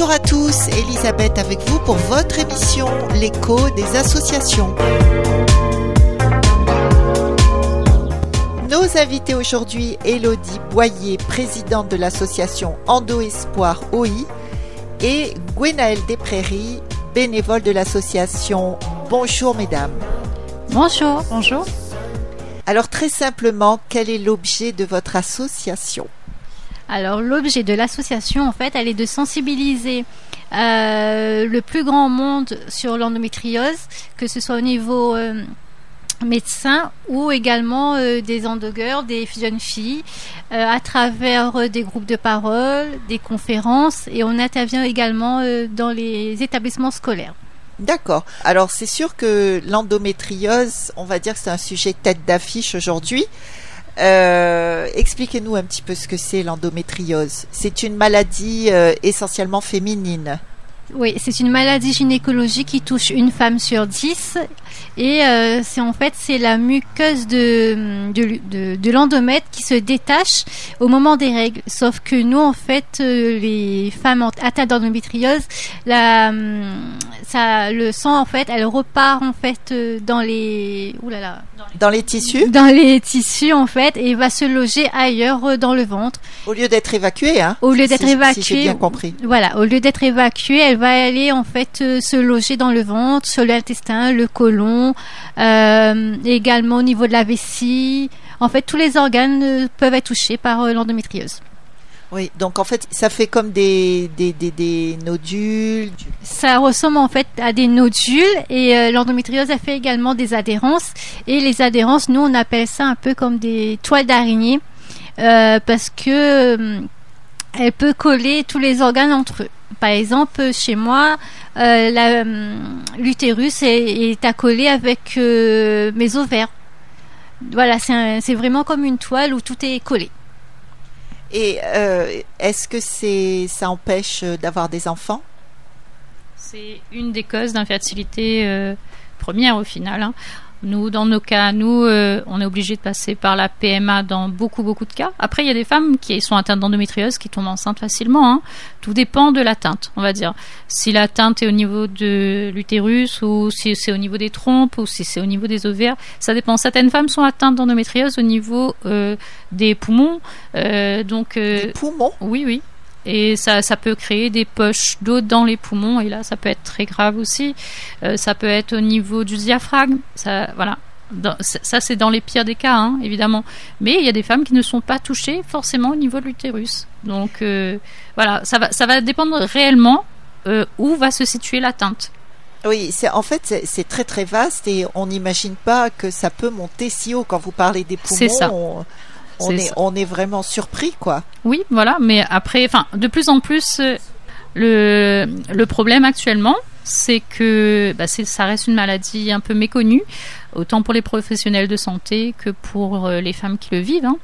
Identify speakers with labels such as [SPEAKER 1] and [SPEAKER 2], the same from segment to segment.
[SPEAKER 1] Bonjour à tous, Elisabeth avec vous pour votre émission L'écho des associations. Nos invités aujourd'hui, Elodie Boyer, présidente de l'association Endo Espoir OI, et Gwenaëlle Desprairies, bénévole de l'association. Bonjour mesdames.
[SPEAKER 2] Bonjour. Bonjour.
[SPEAKER 1] Alors très simplement, quel est l'objet de votre association?
[SPEAKER 2] Alors l'objet de l'association, en fait, elle est de sensibiliser euh, le plus grand monde sur l'endométriose, que ce soit au niveau euh, médecin ou également euh, des endogueurs, des jeunes filles, à travers des groupes de parole, des conférences, et on intervient également dans les établissements scolaires.
[SPEAKER 1] D'accord. Alors c'est sûr que l'endométriose, on va dire que c'est un sujet tête d'affiche aujourd'hui. Euh, expliquez-nous un petit peu ce que c'est l'endométriose. C'est une maladie euh, essentiellement féminine.
[SPEAKER 2] Oui, c'est une maladie gynécologique qui touche une femme sur dix et euh, c'est en fait c'est la muqueuse de, de, de, l'endomètre qui se détache au moment des règles. Sauf que nous en fait euh, les femmes atteintes d'endométriose, la ça le sang en fait elle repart en fait euh, dans les
[SPEAKER 1] oulala dans les tissus?
[SPEAKER 2] dans les tissus en fait et va se loger ailleurs dans le ventre.
[SPEAKER 1] Au lieu d'être évacuée hein?
[SPEAKER 2] Au lieu d'être évacuée.
[SPEAKER 1] Si j'ai bien compris.
[SPEAKER 2] Voilà, au lieu d'être évacuée, elle va aller en fait se loger dans le ventre, sur l'intestin, le côlon, euh, également au niveau de la vessie. En fait, tous les organes euh, peuvent être touchés par l'endométriose.
[SPEAKER 1] Oui, donc en fait, ça fait comme des, des, des, nodules.
[SPEAKER 2] Ça ressemble en fait à des nodules et l'endométriose a fait également des adhérences. Et les adhérences, nous, on appelle ça un peu comme des toiles d'araignée parce que elle peut coller tous les organes entre eux. Par exemple, chez moi, euh, euh, l'utérus est, accolé avec euh, mes ovaires. Voilà, c'est vraiment comme une toile où tout est collé.
[SPEAKER 1] Et est-ce que c'est ça empêche d'avoir des enfants?
[SPEAKER 3] C'est une des causes d'infertilité première au final. Hein. Nous, dans nos cas, nous, euh, on est obligé de passer par la PMA dans beaucoup, beaucoup de cas. Après, il y a des femmes qui sont atteintes d'endométriose qui tombent enceintes facilement. Hein. Tout dépend de l'atteinte, on va dire. Si l'atteinte est au niveau de l'utérus ou si c'est au niveau des trompes ou si c'est au niveau des ovaires, ça dépend. Certaines femmes sont atteintes d'endométriose au niveau euh, des poumons.
[SPEAKER 1] Euh, donc, des poumons?
[SPEAKER 3] Oui, oui et ça, ça peut créer des poches d'eau dans les poumons et là ça peut être très grave aussi. Euh, ça peut être au niveau du diaphragme, ça voilà. ça c'est dans les pires des cas hein, évidemment, mais il y a des femmes qui ne sont pas touchées forcément au niveau de l'utérus. Donc euh, voilà, ça va ça va dépendre réellement euh, où va se situer l'atteinte.
[SPEAKER 1] Oui, c'est en fait c'est très très vaste et on n'imagine pas que ça peut monter si haut quand vous parlez des poumons.
[SPEAKER 3] C'est ça
[SPEAKER 1] on est, on est vraiment surpris, quoi.
[SPEAKER 3] Oui, voilà, mais après, enfin, de plus en plus, euh, le, le problème actuellement, c'est que bah, ça reste une maladie un peu méconnue, autant pour les professionnels de santé que pour euh, les femmes qui le vivent. Hein.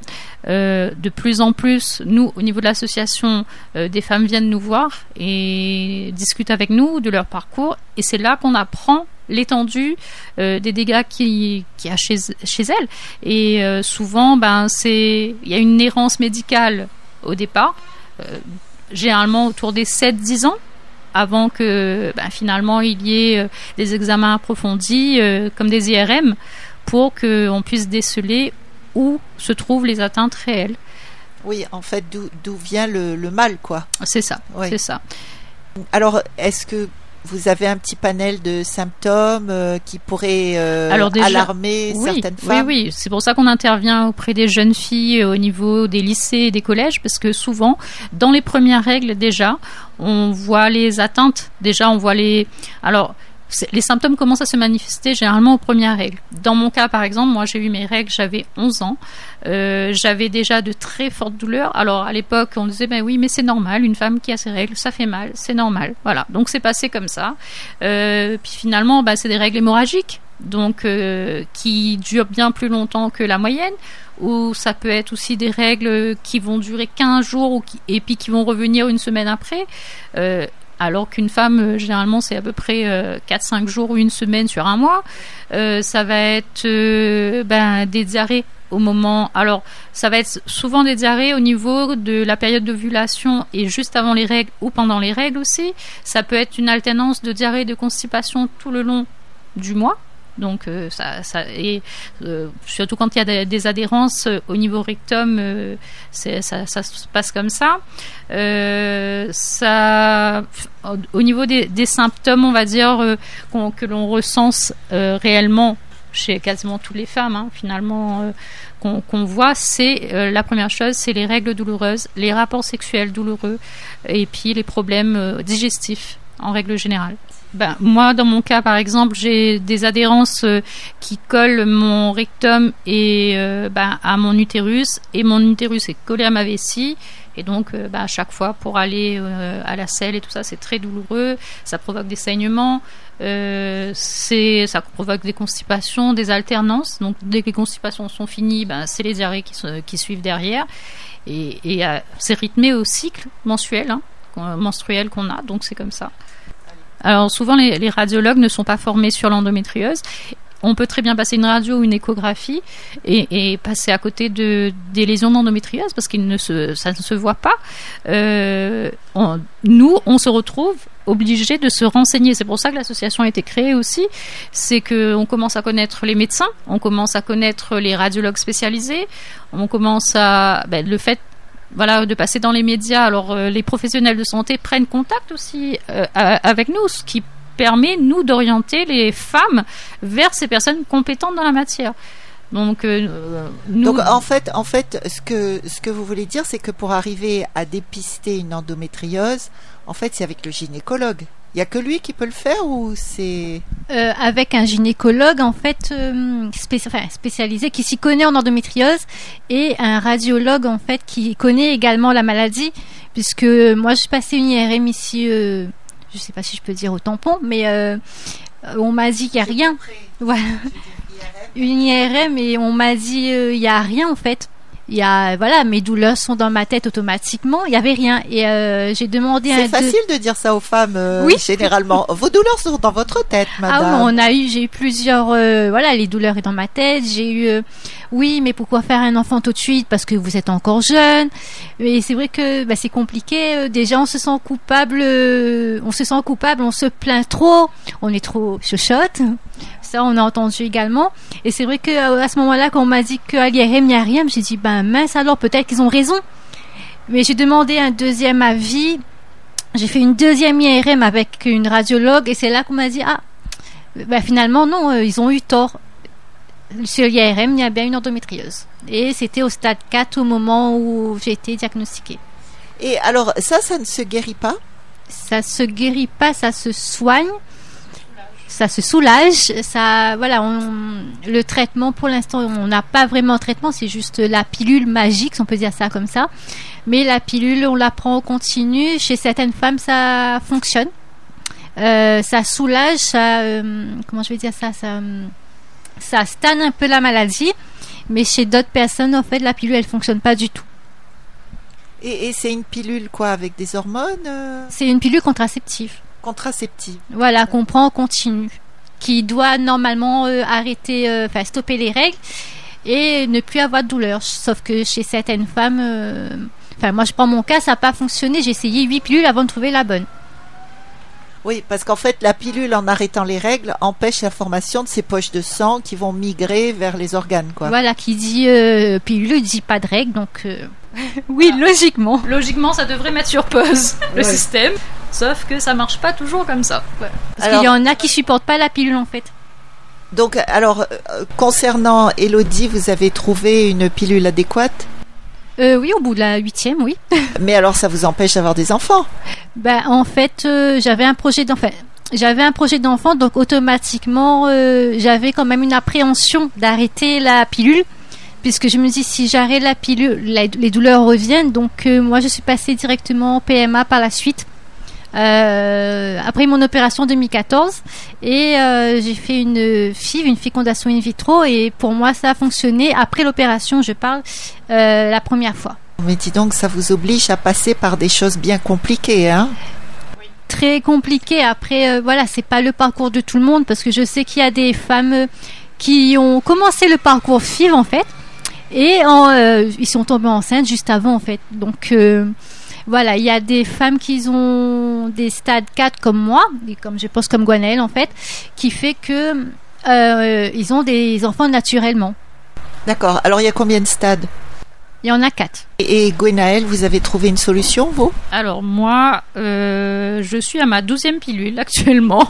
[SPEAKER 3] Euh, de plus en plus, nous, au niveau de l'association, des femmes viennent nous voir et discutent avec nous de leur parcours, et c'est là qu'on apprend l'étendue euh, des dégâts qu'il qui a chez, chez elle. Et euh, souvent, ben, c'est, il y a une errance médicale au départ, euh, généralement autour des 7-10 ans, avant que ben, finalement il y ait des examens approfondis comme des IRM pour qu'on puisse déceler où se trouvent les atteintes réelles.
[SPEAKER 1] Oui, en fait, d'où vient le, le, mal, quoi.
[SPEAKER 3] C'est ça, c'est ça.
[SPEAKER 1] Alors, est-ce que vous avez un petit panel de symptômes euh, qui pourraient euh, alarmer certaines femmes.
[SPEAKER 3] Oui, oui, c'est pour ça qu'on intervient auprès des jeunes filles euh, au niveau des lycées et des collèges, parce que souvent, dans les premières règles déjà, on voit les atteintes. Déjà, on voit les. Alors, les symptômes commencent à se manifester généralement aux premières règles. Dans mon cas, par exemple, moi j'ai eu mes règles, j'avais 11 ans. Euh, j'avais déjà de très fortes douleurs. Alors à l'époque, on disait ben oui, mais c'est normal, une femme qui a ses règles, ça fait mal, c'est normal. Voilà, donc c'est passé comme ça. Euh, puis finalement, ben, c'est des règles hémorragiques, donc euh, qui durent bien plus longtemps que la moyenne. Ou ça peut être aussi des règles qui vont durer 15 jours ou et puis qui vont revenir une semaine après alors qu'une femme, euh, généralement, c'est à peu près 4-5 jours ou une semaine sur un mois. ça va être ben, des diarrhées au moment. Alors, ça va être souvent des diarrhées au niveau de la période d'ovulation et juste avant les règles ou pendant les règles aussi. Ça peut être une alternance de diarrhée et de constipation tout le long du mois. Donc euh, ça, ça et euh, surtout quand il y a des, adhérences euh, au niveau rectum, ça, ça, se passe comme ça. ça, au niveau des, des, symptômes, on va dire que l'on recense réellement chez quasiment toutes les femmes, hein, finalement, qu'on voit, c'est la première chose, c'est les règles douloureuses, les rapports sexuels douloureux, et puis les problèmes digestifs en règle générale ben, moi, dans mon cas, par exemple, j'ai des adhérences euh, qui collent mon rectum et euh, ben, à mon utérus, et mon utérus est collé à ma vessie. Et donc, euh, ben, à chaque fois, pour aller à la selle et tout ça, c'est très douloureux. Ça provoque des saignements. c'est, ça provoque des constipations, des alternances. Donc, dès que les constipations sont finies, ben, c'est les diarrhées qui, suivent derrière. Et, et c'est rythmé au cycle mensuel, hein, menstruel qu'on a. Donc, c'est comme ça. Alors souvent les, radiologues ne sont pas formés sur l'endométriose. On peut très bien passer une radio ou une échographie et, passer à côté de, des lésions d'endométriose parce qu'il ne se, ça ne se voit pas. Euh, nous, on se retrouve obligé de se renseigner. C'est pour ça que l'association a été créée aussi. C'est qu'on commence à connaître les médecins, on commence à connaître les radiologues spécialisés, on commence à ben, le fait voilà, de passer dans les médias. Alors, euh, les professionnels de santé prennent contact aussi euh, avec nous, ce qui permet, nous, d'orienter les femmes vers ces personnes compétentes dans la matière. Donc,
[SPEAKER 1] euh, Donc en fait, en fait, ce que ce que vous voulez dire, c'est que pour arriver à dépister une endométriose, en fait, c'est avec le gynécologue. Il y a que lui qui peut le faire ou c'est
[SPEAKER 2] euh, avec un gynécologue en fait euh, spécialisé qui s'y connaît en endométriose et un radiologue en fait qui connaît également la maladie puisque moi je passais une IRM ici euh, je sais pas si je peux dire au tampon mais euh, on m'a dit qu'il y a rien. voilà. Une IRM et on m'a dit il y a rien en fait il y a voilà mes douleurs sont dans ma tête automatiquement il y avait rien. Et euh, j'ai demandé
[SPEAKER 1] c'est facile de... dire ça aux femmes euh, oui. généralement. Vos douleurs sont dans votre tête madame
[SPEAKER 2] ah oui, on a eu j'ai eu plusieurs euh, voilà les douleurs sont dans ma tête. J'ai eu oui mais pourquoi faire un enfant tout de suite? Parce que vous êtes encore jeune. Mais c'est vrai que bah, c'est compliqué déjà on se sent coupable on se sent coupable on se plaint trop on est trop chuchote ça, on a entendu également. Et c'est vrai qu'à euh, ce moment-là, quand on m'a dit qu'à l'IRM, il n'y a rien, j'ai dit, ben mince alors, peut-être qu'ils ont raison. Mais j'ai demandé un deuxième avis. J'ai fait une deuxième IRM avec une radiologue et c'est là qu'on m'a dit, ah, ben finalement, non, euh, ils ont eu tort. Sur l'IRM, il y a bien une endométriose. Et c'était au stade 4 au moment où j'ai été diagnostiquée.
[SPEAKER 1] Et alors, ça, ça ne se guérit pas?
[SPEAKER 2] Ça se guérit pas, ça se soigne ça se soulage. Ça, voilà, le traitement pour l'instant, on n'a pas vraiment de traitement, c'est juste la pilule magique, si on peut dire ça comme ça. Mais la pilule, on la prend au continu. Chez certaines femmes, ça fonctionne. Euh, ça soulage, ça, euh, comment je vais dire ça, ça, ça stanne un peu la maladie. Mais chez d'autres personnes, en fait, la pilule, elle fonctionne pas du tout.
[SPEAKER 1] Et, c'est une pilule quoi, avec des hormones euh?
[SPEAKER 2] C'est une pilule contraceptive
[SPEAKER 1] contraceptive.
[SPEAKER 2] Voilà, qu'on prend en continu, qui doit normalement euh, arrêter, euh, enfin stopper les règles et ne plus avoir de douleur. Sauf que chez certaines femmes, euh, enfin moi je prends mon cas, ça n'a pas fonctionné. J'ai essayé huit pilules avant de trouver la bonne.
[SPEAKER 1] Oui, parce qu'en fait, la pilule, en arrêtant les règles, empêche la formation de ces poches de sang qui vont migrer vers les organes. Quoi.
[SPEAKER 2] Voilà, qui dit pilule, dit pas de règles, donc oui, logiquement.
[SPEAKER 3] Logiquement, ça devrait mettre sur pause le système. Sauf que ça marche pas toujours comme ça.
[SPEAKER 2] Parce qu'il y en a qui supportent pas la pilule en fait.
[SPEAKER 1] Donc, alors, euh, concernant Elodie, vous avez trouvé une pilule adéquate?
[SPEAKER 2] Euh, Oui, au bout de la huitième, oui.
[SPEAKER 1] Mais alors, ça vous empêche d'avoir des enfants?
[SPEAKER 2] Ben, en fait, euh, j'avais un projet d'enfant. J'avais un projet d'enfant, donc automatiquement, j'avais quand même une appréhension d'arrêter la pilule puisque je me dis si j'arrête la pilule, les douleurs reviennent. Donc moi, je suis passée directement en PMA par la suite. Euh, après mon opération en 2014 et euh, j'ai fait une FIV, une fécondation in vitro et pour moi ça a fonctionné. Après l'opération, je parle euh, la première fois.
[SPEAKER 1] Mais dis donc, ça vous oblige à passer par des choses bien compliquées, hein?
[SPEAKER 2] Très compliqué. Après, euh, voilà, c'est pas le parcours de tout le monde parce que je sais qu'il y a des femmes euh, qui ont commencé le parcours FIV en fait et en, euh, ils sont tombés enceintes juste avant en fait. Donc euh, voilà, il y a des femmes qui ont des stades 4 comme moi, et comme je pense comme Gwenaëlle en fait, qui fait que euh, ils ont des enfants naturellement.
[SPEAKER 1] D'accord. Alors, il y a combien de stades?
[SPEAKER 2] Il y en a 4.
[SPEAKER 1] Et, et Gwenaëlle, vous avez trouvé une solution, vous?
[SPEAKER 3] Alors moi, euh, je suis à ma douzième pilule actuellement.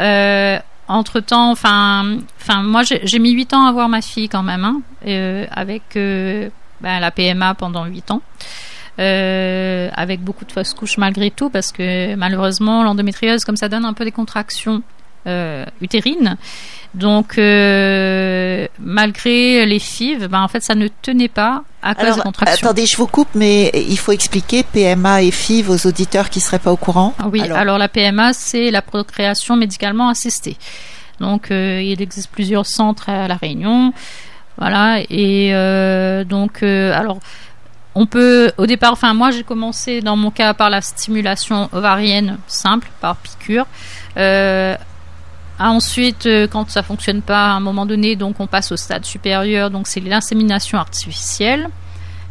[SPEAKER 3] Euh, entre temps, enfin, enfin, moi j'ai mis 8 ans à avoir ma fille quand même, hein, euh, avec euh, ben, la PMA pendant 8 ans. Euh, avec beaucoup de fausses couches malgré tout, parce que malheureusement l'endométriose, comme ça donne un peu des contractions euh, utérines, donc euh, malgré les FIV, ben, en fait ça ne tenait pas à cause
[SPEAKER 1] Alors,
[SPEAKER 3] des contractions.
[SPEAKER 1] attendez, je vous coupe, mais il faut expliquer PMA et FIV aux auditeurs qui seraient pas au courant.
[SPEAKER 3] Ah Oui, alors, la PMA, c'est la procréation médicalement assistée. Donc, euh, il existe plusieurs centres à La Réunion. Voilà, et euh, donc, alors, on peut, au départ, enfin, moi, j'ai commencé dans mon cas par la stimulation ovarienne simple, par piqûre. Euh, Ensuite, euh, quand ça fonctionne pas à un moment donné, donc on passe au stade supérieur, donc c'est l'insémination artificielle.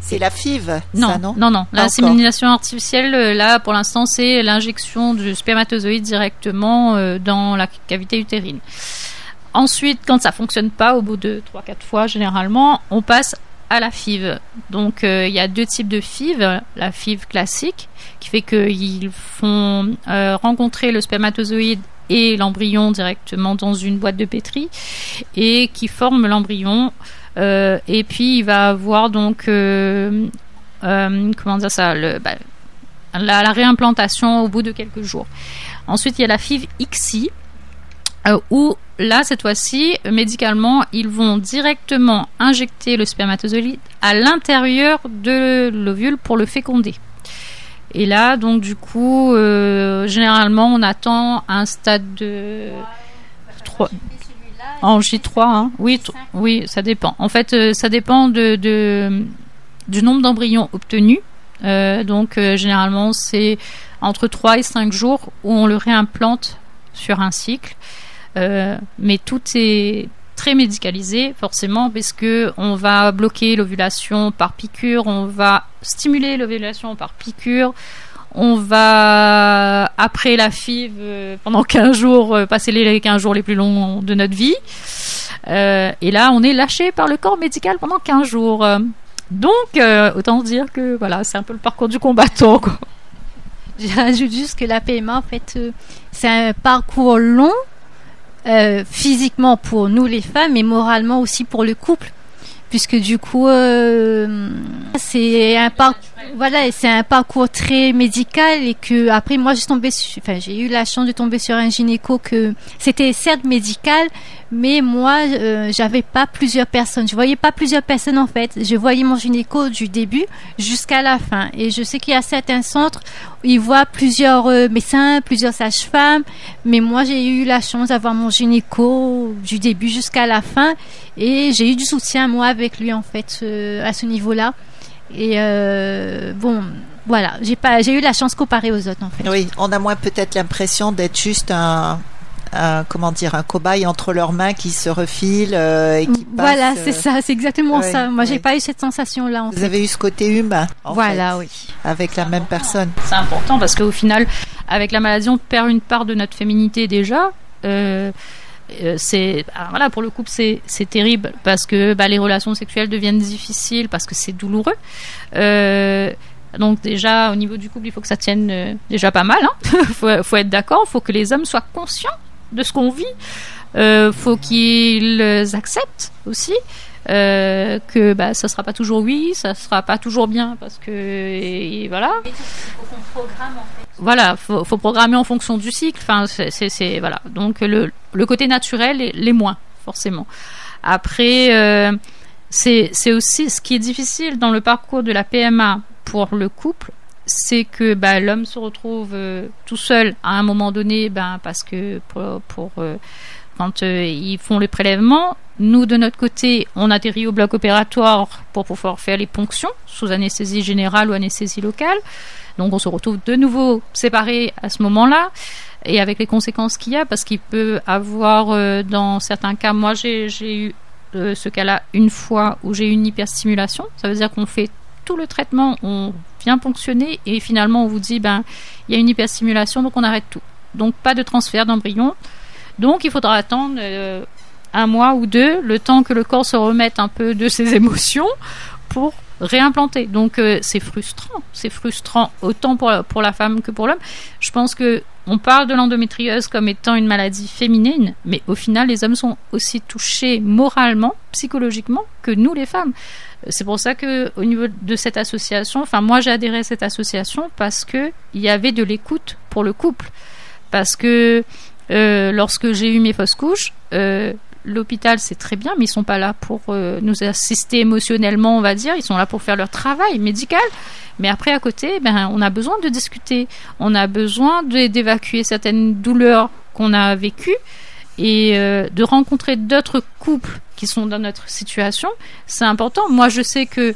[SPEAKER 1] c'est la FIV,
[SPEAKER 3] Non,
[SPEAKER 1] ça, non
[SPEAKER 3] non, non.
[SPEAKER 1] Pas
[SPEAKER 3] L'insémination artificielle, euh, là, pour l'instant, c'est l'injection du spermatozoïde directement euh, dans la cavité utérine. Ensuite, quand ça fonctionne pas, au bout de 3-4 fois, généralement, on passe à la FIV. Donc, euh, il y a deux types de FIV. La FIV classique, qui fait qu'ils font euh, rencontrer le spermatozoïde et l'embryon directement dans une boîte de pétri et qui forment l'embryon. Euh, et puis, il va avoir donc euh, euh, comment dire ça, le, bah, la, la réimplantation au bout de quelques jours. Ensuite, il y a la FIV XI, où là, cette fois-ci, médicalement, ils vont directement injecter le spermatozoïde à l'intérieur de l'ovule pour le féconder. Et là, donc, du coup, euh, généralement, on attend un stade de 3, en J3, hein. oui, oui, ça dépend. En fait, euh, ça dépend de, du nombre d'embryons obtenus. Euh, donc, généralement, c'est entre 3 et 5 jours où on le réimplante sur un cycle. Mais tout est très médicalisé, forcément, parce que on va bloquer l'ovulation par piqûre, on va stimuler l'ovulation par piqûre, on va, après la FIV, euh, pendant 15 jours, euh, passer les 15 jours les plus longs de notre vie. Euh, et là, on est lâché par le corps médical pendant 15 jours. Donc, autant dire que voilà, c'est un peu le parcours du combattant. Quoi.
[SPEAKER 2] J'ajoute juste que la PMA, en fait, c'est un parcours long, euh, physiquement pour nous les femmes, mais moralement aussi pour le couple. Puisque du coup, euh, c'est un parcours, voilà, c'est un parcours très médical et que après moi j'ai tombé, enfin j'ai eu la chance de tomber sur un gynéco que c'était certes médical, mais moi euh, j'avais pas plusieurs personnes, je voyais pas plusieurs personnes en fait, je voyais mon gynéco du début jusqu'à la fin. Et je sais qu'il y a certains centres où ils voient plusieurs euh, médecins, plusieurs sages-femmes, mais moi j'ai eu la chance d'avoir mon gynéco du début jusqu'à la fin et j'ai eu du soutien moi avec lui en fait euh, à ce niveau-là et euh, bon voilà j'ai pas j'ai eu la chance comparée aux autres en fait
[SPEAKER 1] Oui, on a moins peut-être l'impression d'être juste un, un- comment dire, un cobaye entre leurs mains qui se refile euh, et qui passe.
[SPEAKER 2] voilà
[SPEAKER 1] euh,
[SPEAKER 2] c'est ça c'est exactement ça moi j'ai pas eu cette sensation là en
[SPEAKER 1] Vous
[SPEAKER 2] fait
[SPEAKER 1] avez eu ce côté humain, en
[SPEAKER 2] voilà oui
[SPEAKER 1] avec la même personne.
[SPEAKER 3] C'est important parce qu'au final, avec la maladie, on perd une part de notre féminité déjà. Euh, euh, c'est ah, voilà pour le couple c'est terrible parce que bah, les relations sexuelles deviennent difficiles parce que c'est douloureux. Euh, donc déjà au niveau du couple il faut que ça tienne euh, déjà pas mal hein. faut, faut être d'accord faut que les hommes soient conscients de ce qu'on vit. Euh, faut qu'ils acceptent aussi euh, que bah ça sera pas toujours oui ça sera pas toujours bien parce que et- et voilà voilà, faut, faut programmer en fonction du cycle. Enfin, c'est, voilà. Donc le, le côté naturel, est- les moins forcément. Après, euh, c'est, aussi ce qui est difficile dans le parcours de la PMA pour le couple, c'est que bah, l'homme se retrouve euh, tout seul à un moment donné, ben parce que pour, pour, euh, quand euh, ils font le prélèvement, nous de notre côté, on atterrit au bloc opératoire pour pouvoir faire les ponctions sous anesthésie générale ou anesthésie locale. Donc on se retrouve de nouveau séparés à ce moment-là et avec les conséquences qu'il y a parce qu'il peut avoir euh, dans certains cas, moi j'ai eu euh, ce cas-là une fois où j'ai eu une hyperstimulation. Ça veut dire qu'on fait tout le traitement, on vient ponctionner et finalement on vous dit ben il y a une hyperstimulation donc on arrête tout. Donc pas de transfert d'embryon. Donc il faudra attendre euh, un mois ou deux, le temps que le corps se remette un peu de ses émotions pour réimplanter. Donc euh, c'est frustrant, c'est frustrant autant pour la, pour la femme que pour l'homme. Je pense que on parle de l'endométriose comme étant une maladie féminine, mais au final les hommes sont aussi touchés moralement, psychologiquement que nous les femmes. C'est pour ça que au niveau de cette association, enfin moi j'ai adhéré à cette association parce que il y avait de l'écoute pour le couple, parce que euh, lorsque j'ai eu mes fausses couches, euh, l'hôpital c'est très bien, mais ils sont pas là pour euh, nous assister émotionnellement, on va dire. Ils sont là pour faire leur travail médical. Mais après, à côté, ben, on a besoin de discuter. On a besoin d'évacuer certaines douleurs qu'on a vécues et de rencontrer d'autres couples qui sont dans notre situation. C'est important. Moi, je sais que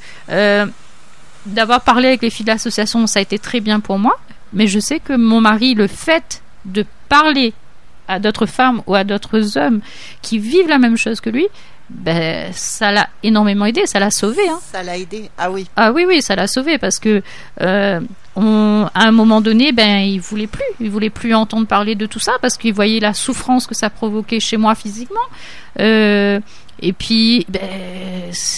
[SPEAKER 3] d'avoir parlé avec les filles de l'association, ça a été très bien pour moi. Mais je sais que mon mari, le fait de parler à d'autres femmes ou à d'autres hommes qui vivent la même chose que lui, ben, ça l'a énormément aidé, ça l'a sauvé. Hein.
[SPEAKER 1] Ça l'a aidé, ah oui.
[SPEAKER 3] Ah oui, oui, ça l'a sauvé parce que euh, on, à un moment donné, ben, il voulait plus, il voulait plus entendre parler de tout ça parce qu'il voyait la souffrance que ça provoquait chez moi physiquement. Euh, et puis, ben,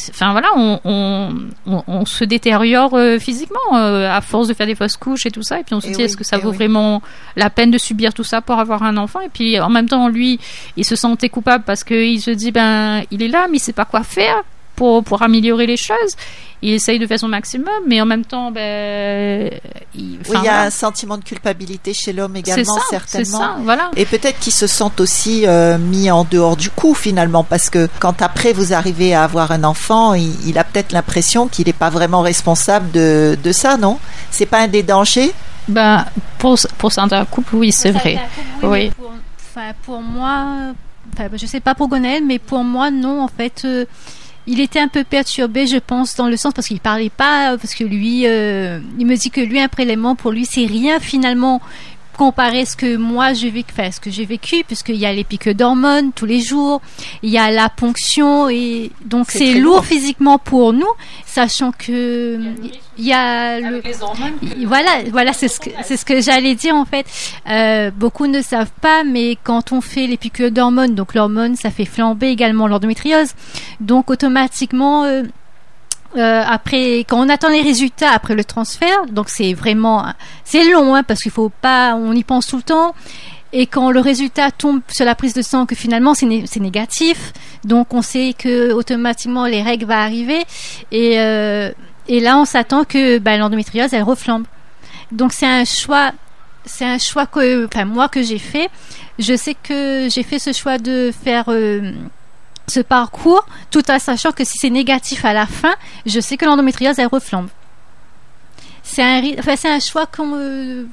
[SPEAKER 3] enfin voilà, on, on, on, se détériore euh, physiquement euh, à force de faire des fausses couches et tout ça. Et puis on se dit, est-ce que ça vaut vraiment la peine de subir tout ça pour avoir un enfant? Et puis en même temps, lui, il se sentait coupable parce qu'il se dit, ben, il est là, mais il sait pas quoi faire pour, pour améliorer les choses il essaye de faire son maximum, mais en même temps, ben,
[SPEAKER 1] il, oui, il y a un sentiment de culpabilité chez l'homme également, ça, certainement. Ça, voilà. Et peut-être qu'il se sent aussi euh, mis en dehors du coup finalement, parce que quand après vous arrivez à avoir un enfant, il, a peut-être l'impression qu'il n'est pas vraiment responsable de, de ça, non? C'est pas un des dangers?
[SPEAKER 3] Ben, pour, pour certains couples, oui, c'est vrai. oui.
[SPEAKER 2] Pour, pour, moi, je sais pas pour Gonel, mais pour moi, non, en fait. Euh, il était un peu perturbé, je pense, dans le sens parce qu'il parlait pas, parce que lui, euh, il me dit que lui un prélèvement pour lui c'est rien finalement comparer ce que moi j'ai vécu, enfin, ce que j'ai vécu, puisqu'il y a les pics d'hormones tous les jours, il y a la ponction et donc c'est lourd physiquement pour nous, sachant que il y a le, voilà, voilà, c'est ce que c'est ce que j'allais dire en fait. Euh, beaucoup ne savent pas, mais quand on fait les piqûres d'hormones, donc l'hormone, ça fait flamber également l'endométriose, donc automatiquement euh, euh, après, quand on attend les résultats après le transfert, donc c'est vraiment, c'est long, hein, parce qu'il faut pas, on y pense tout le temps. Et quand le résultat tombe sur la prise de sang, que finalement c'est, négatif, donc on sait que automatiquement les règles vont arriver. Et, euh, et là, on s'attend que bah, l'endométriose elle reflambe. Donc c'est un choix, c'est un choix que, enfin moi que j'ai fait. Je sais que j'ai fait ce choix de faire euh, ce parcours, tout en sachant que si c'est négatif à la fin, je sais que l'endométriose, elle reflambe. C'est un, enfin, c'est un choix qu'on, euh,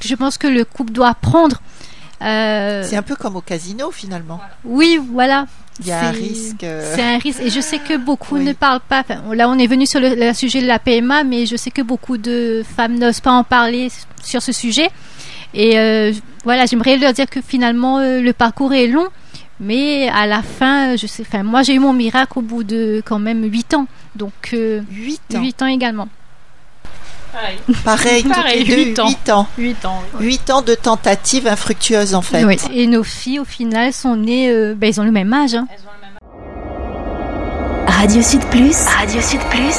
[SPEAKER 2] que je pense que le couple doit prendre.
[SPEAKER 1] Euh, c'est un peu comme au casino finalement.
[SPEAKER 2] Oui, voilà.
[SPEAKER 1] Il y a un risque. Euh,
[SPEAKER 2] c'est un risque. Et je sais que beaucoup ne parlent pas. là, on est venu sur le, sujet de la PMA, mais je sais que beaucoup de femmes n'osent pas en parler sur ce sujet. Et voilà, j'aimerais leur dire que finalement, le parcours est long mais à la fin, je sais, enfin, moi j'ai eu mon miracle au bout de quand même 8 ans. Donc 8 euh, ans. 8 ans également.
[SPEAKER 1] Pareil. Pareil, Pareil 8, ans. 8 ans.
[SPEAKER 3] 8 ans.
[SPEAKER 1] 8 ans de tentatives infructueuses en fait.
[SPEAKER 2] Oui. Et nos filles au final sont nées, euh, ben, elles ont le même âge. Hein. Elles ont le même
[SPEAKER 4] âge. Radio Sud Plus. Radio Sud Plus.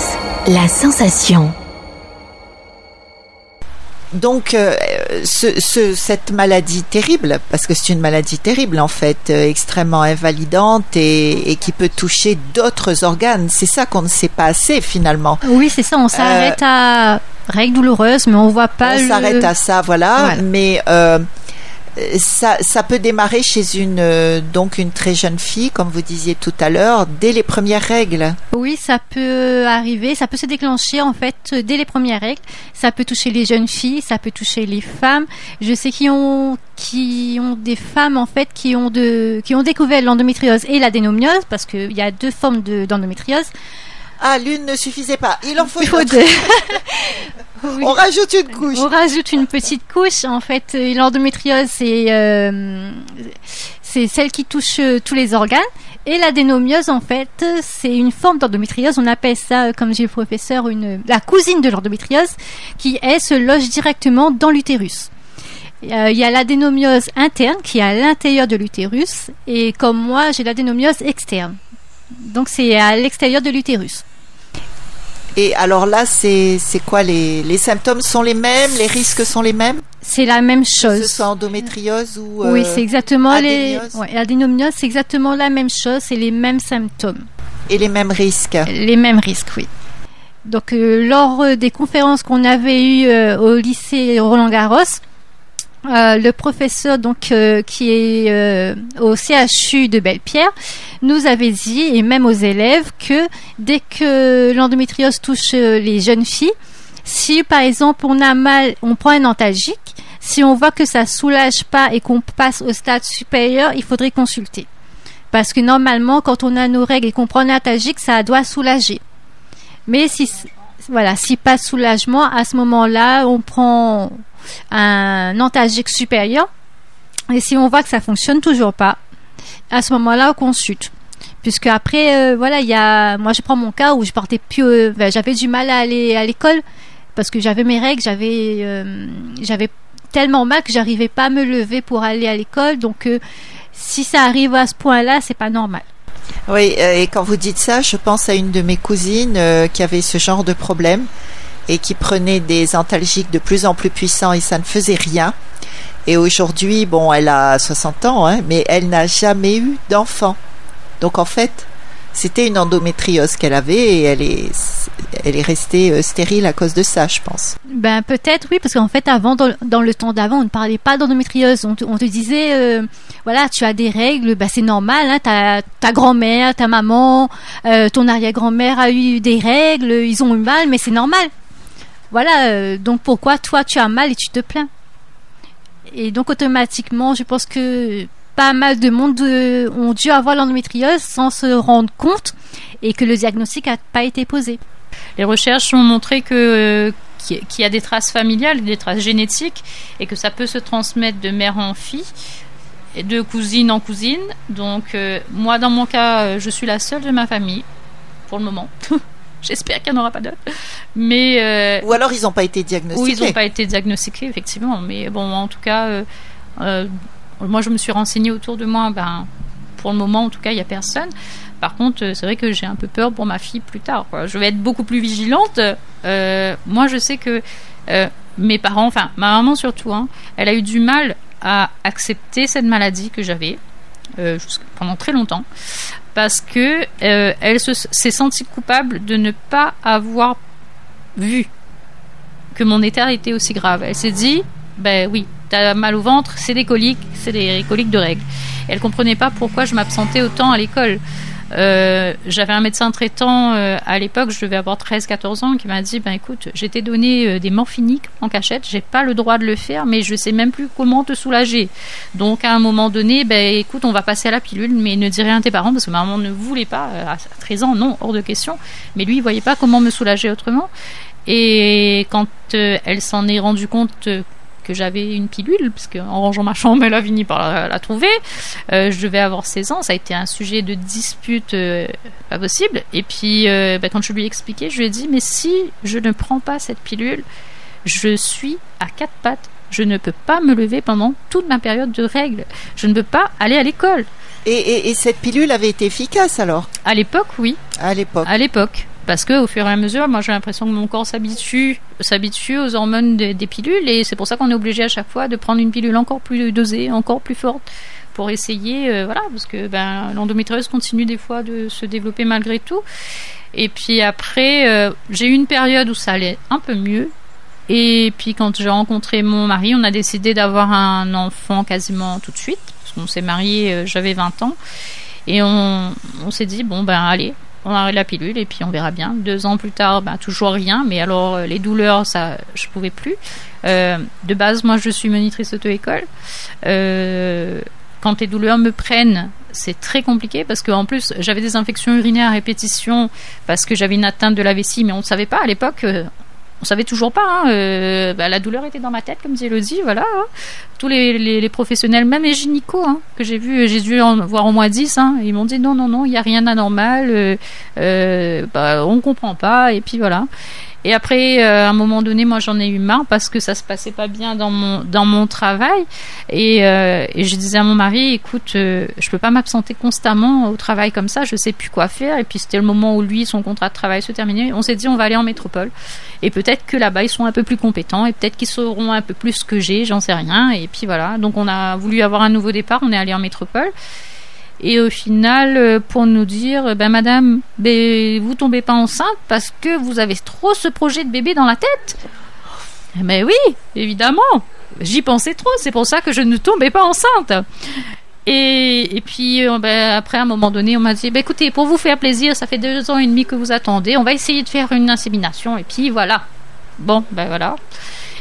[SPEAKER 4] La sensation.
[SPEAKER 1] Donc, euh, ce, cette maladie terrible, parce que c'est une maladie terrible en fait, euh, extrêmement invalidante et, qui peut toucher d'autres organes, c'est ça qu'on ne sait pas assez finalement.
[SPEAKER 2] Oui, c'est ça, on s'arrête euh, à règles douloureuses, mais on voit pas.
[SPEAKER 1] On s'arrête à ça, voilà. Mais ça, ça peut démarrer chez une euh, donc une très jeune fille, comme vous disiez tout à l'heure, dès les premières règles.
[SPEAKER 2] Oui, ça peut arriver, ça peut se déclencher en fait dès les premières règles. Ça peut toucher les jeunes filles, ça peut toucher les femmes. Je sais qu'ils ont qui ont des femmes en fait qui ont de qui ont découvert l'endométriose et l'adénomiose parce qu'il y a deux formes d'endométriose.
[SPEAKER 1] Ah, l'une ne suffisait pas. Il en faut,
[SPEAKER 2] deux.
[SPEAKER 1] On rajoute une couche.
[SPEAKER 2] On rajoute une petite couche. En fait, euh, l'endométriose, c'est euh, c'est celle qui touche euh, tous les organes. Et l'adénomiose, en fait, c'est une forme d'endométriose. On appelle ça, comme dit le professeur, une, la cousine de l'endométriose, qui, elle, se loge directement dans l'utérus. Il y a l'adénomiose interne qui est à l'intérieur de l'utérus. Et comme moi, j'ai l'adénomiose externe. Donc c'est à l'extérieur de l'utérus.
[SPEAKER 1] Et alors là, c'est quoi les, les symptômes sont les mêmes, les risques sont les mêmes?
[SPEAKER 2] C'est la même chose.
[SPEAKER 1] Que ce soit endométriose ou
[SPEAKER 2] Oui, c'est exactement les ouais, c'est exactement la même chose, c'est les mêmes symptômes.
[SPEAKER 1] Et les mêmes risques?
[SPEAKER 2] Les mêmes risques, oui. Donc euh, lors euh, des conférences qu'on avait eues euh, au lycée Roland Garros, euh, le professeur donc euh, qui est euh, au CHU de Belle-Pierre nous avait dit et même aux élèves que dès que l'endométriose touche les jeunes filles, si par exemple on a mal, on prend un antalgique, si on voit que ça soulage pas et qu'on passe au stade supérieur, il faudrait consulter. Parce que normalement, quand on a nos règles et qu'on prend un antalgique, ça doit soulager. Mais si, voilà, si pas soulagement, à ce moment-là, on prend, un antalgique supérieur. Et si on voit que ça fonctionne toujours pas, à ce moment-là, on consulte. Puisque après, euh, voilà, il y a, moi je prends mon cas où je portais plus, euh, ben, j'avais du mal à aller à l'école parce que j'avais mes règles, j'avais, euh, j'avais tellement mal que j'arrivais pas à me lever pour aller à l'école. Donc, si ça arrive à ce point-là, c'est pas normal.
[SPEAKER 1] Oui, et quand vous dites ça, je pense à une de mes cousines qui avait ce genre de problème et qui prenait des antalgiques de plus en plus puissants et ça ne faisait rien. Et aujourd'hui, bon, elle a 60 ans, hein, mais elle n'a jamais eu d'enfant. Donc en fait, c'était une endométriose qu'elle avait et elle est, elle est restée euh, stérile à cause de ça, je pense.
[SPEAKER 2] Ben peut-être oui, parce qu'en fait avant, dans, le temps d'avant, on ne parlait pas d'endométriose. On, te disait, euh, voilà, tu as des règles, ben c'est normal. Hein, ta, ta grand-mère, ta maman, euh, ton arrière-grand-mère a eu des règles, ils ont eu mal, mais c'est normal. Voilà, euh, donc pourquoi toi tu as mal et tu te plains Et donc automatiquement, je pense que pas mal de monde euh, ont dû avoir l'endométriose sans se rendre compte et que le diagnostic n'a pas été posé.
[SPEAKER 3] Les recherches ont montré que qu'il y a des traces familiales, des traces génétiques, et que ça peut se transmettre de mère en fille, et de cousine en cousine. Donc euh, moi, dans mon cas, je suis la seule de ma famille, pour le moment. J'espère qu'il n'y en aura pas d'autres. Mais
[SPEAKER 1] euh, ou alors ils n'ont pas été diagnostiqués.
[SPEAKER 3] Ou ils n'ont pas été diagnostiqués effectivement. Mais bon, en tout cas, euh, euh, moi je me suis renseignée autour de moi. Ben, pour le moment, en tout cas, il n'y a personne. Par contre, c'est vrai que j'ai un peu peur pour ma fille plus tard. Je vais être beaucoup plus vigilante. moi, je sais que mes parents, enfin ma maman surtout, hein, elle a eu du mal à accepter cette maladie que j'avais pendant très longtemps parce que euh, elle s'est sentie coupable de ne pas avoir vu que mon état était aussi grave. Elle s'est dit, ben oui, t'as mal au ventre, c'est des coliques, c'est des coliques de règles. Elle comprenait pas pourquoi je m'absentais autant à l'école. Euh, j'avais un médecin traitant euh, à l'époque, je devais avoir 13-14 ans, qui m'a dit ben écoute, j'ai été donné euh, des morphiniques en cachette, j'ai pas le droit de le faire, mais je sais même plus comment te soulager. Donc à un moment donné, ben écoute, on va passer à la pilule, mais ne dis rien à tes parents parce que maman ne voulait pas à 13 ans, non, hors de question. Mais lui, il voyait pas comment me soulager autrement. Et quand elle s'en est rendue compte que j'avais une pilule, parce qu'en rangeant ma chambre, elle a fini par la, trouver. Euh, je devais avoir 16 ans, ça a été un sujet de dispute euh, pas possible. Et puis, euh, bah, quand je lui ai expliqué, je lui ai dit, mais si je ne prends pas cette pilule, je suis à quatre pattes. Je ne peux pas me lever pendant toute ma période de règles. Je ne peux pas aller à l'école.
[SPEAKER 1] Et, et cette pilule avait été efficace alors?
[SPEAKER 3] À l'époque, oui.
[SPEAKER 1] À l'époque.
[SPEAKER 3] À l'époque parce que au fur et à mesure, moi j'ai l'impression que mon corps s'habitue, s'habitue aux hormones des, pilules et c'est pour ça qu'on est obligé à chaque fois de prendre une pilule encore plus dosée, encore plus forte pour essayer, euh, voilà, parce que ben, l'endométriose continue des fois de se développer malgré tout. Et puis après, euh, j'ai eu une période où ça allait un peu mieux. Et puis quand j'ai rencontré mon mari, on a décidé d'avoir un enfant quasiment tout de suite, parce qu'on s'est marié, euh, j'avais 20 ans. Et on, on s'est dit, bon ben allez, on arrête la pilule et puis on verra bien. Deux ans plus tard, ben, toujours rien, mais alors euh, les douleurs, ça, je pouvais plus. Euh, de base, moi, je suis monitrice auto-école. Euh, quand les douleurs me prennent, c'est très compliqué parce qu'en plus, j'avais des infections urinaires à répétition parce que j'avais une atteinte de la vessie, mais on ne savait pas à l'époque. On savait toujours pas. Hein, euh, bah, la douleur était dans ma tête, comme dit Elodie. Voilà. hein. Tous les, les- les professionnels, même les gynécos, hein, que j'ai vu, j'ai dû en voir au moins 10, hein, ils m'ont dit non, non, non, il n'y a rien d'anormal. Euh, euh, bah, on comprend pas. Et puis voilà. Et après, euh, à un moment donné, moi, j'en ai eu marre parce que ça se passait pas bien dans mon dans mon travail. Et, euh, et je disais à mon mari, écoute, euh, je peux pas m'absenter constamment au travail comme ça. Je sais plus quoi faire. Et puis c'était le moment où lui, son contrat de travail se terminait. On s'est dit, on va aller en métropole. Et peut-être que là-bas, ils sont un peu plus compétents. Et peut-être qu'ils sauront un peu plus que j'ai. J'en sais rien. Et puis voilà. Donc on a voulu avoir un nouveau départ. On est allé en métropole. Et au final, euh, pour nous dire, euh, ben madame, ben, vous tombez pas enceinte parce que vous avez trop ce projet de bébé dans la tête. Mais oui, évidemment. J'y pensais trop. C'est pour ça que je ne tombais pas enceinte. Et, et puis euh, ben, après, à un moment donné, on m'a dit, ben, écoutez, pour vous faire plaisir, ça fait deux ans et demi que vous attendez. On va essayer de faire une insémination. Et puis voilà. Bon, ben voilà.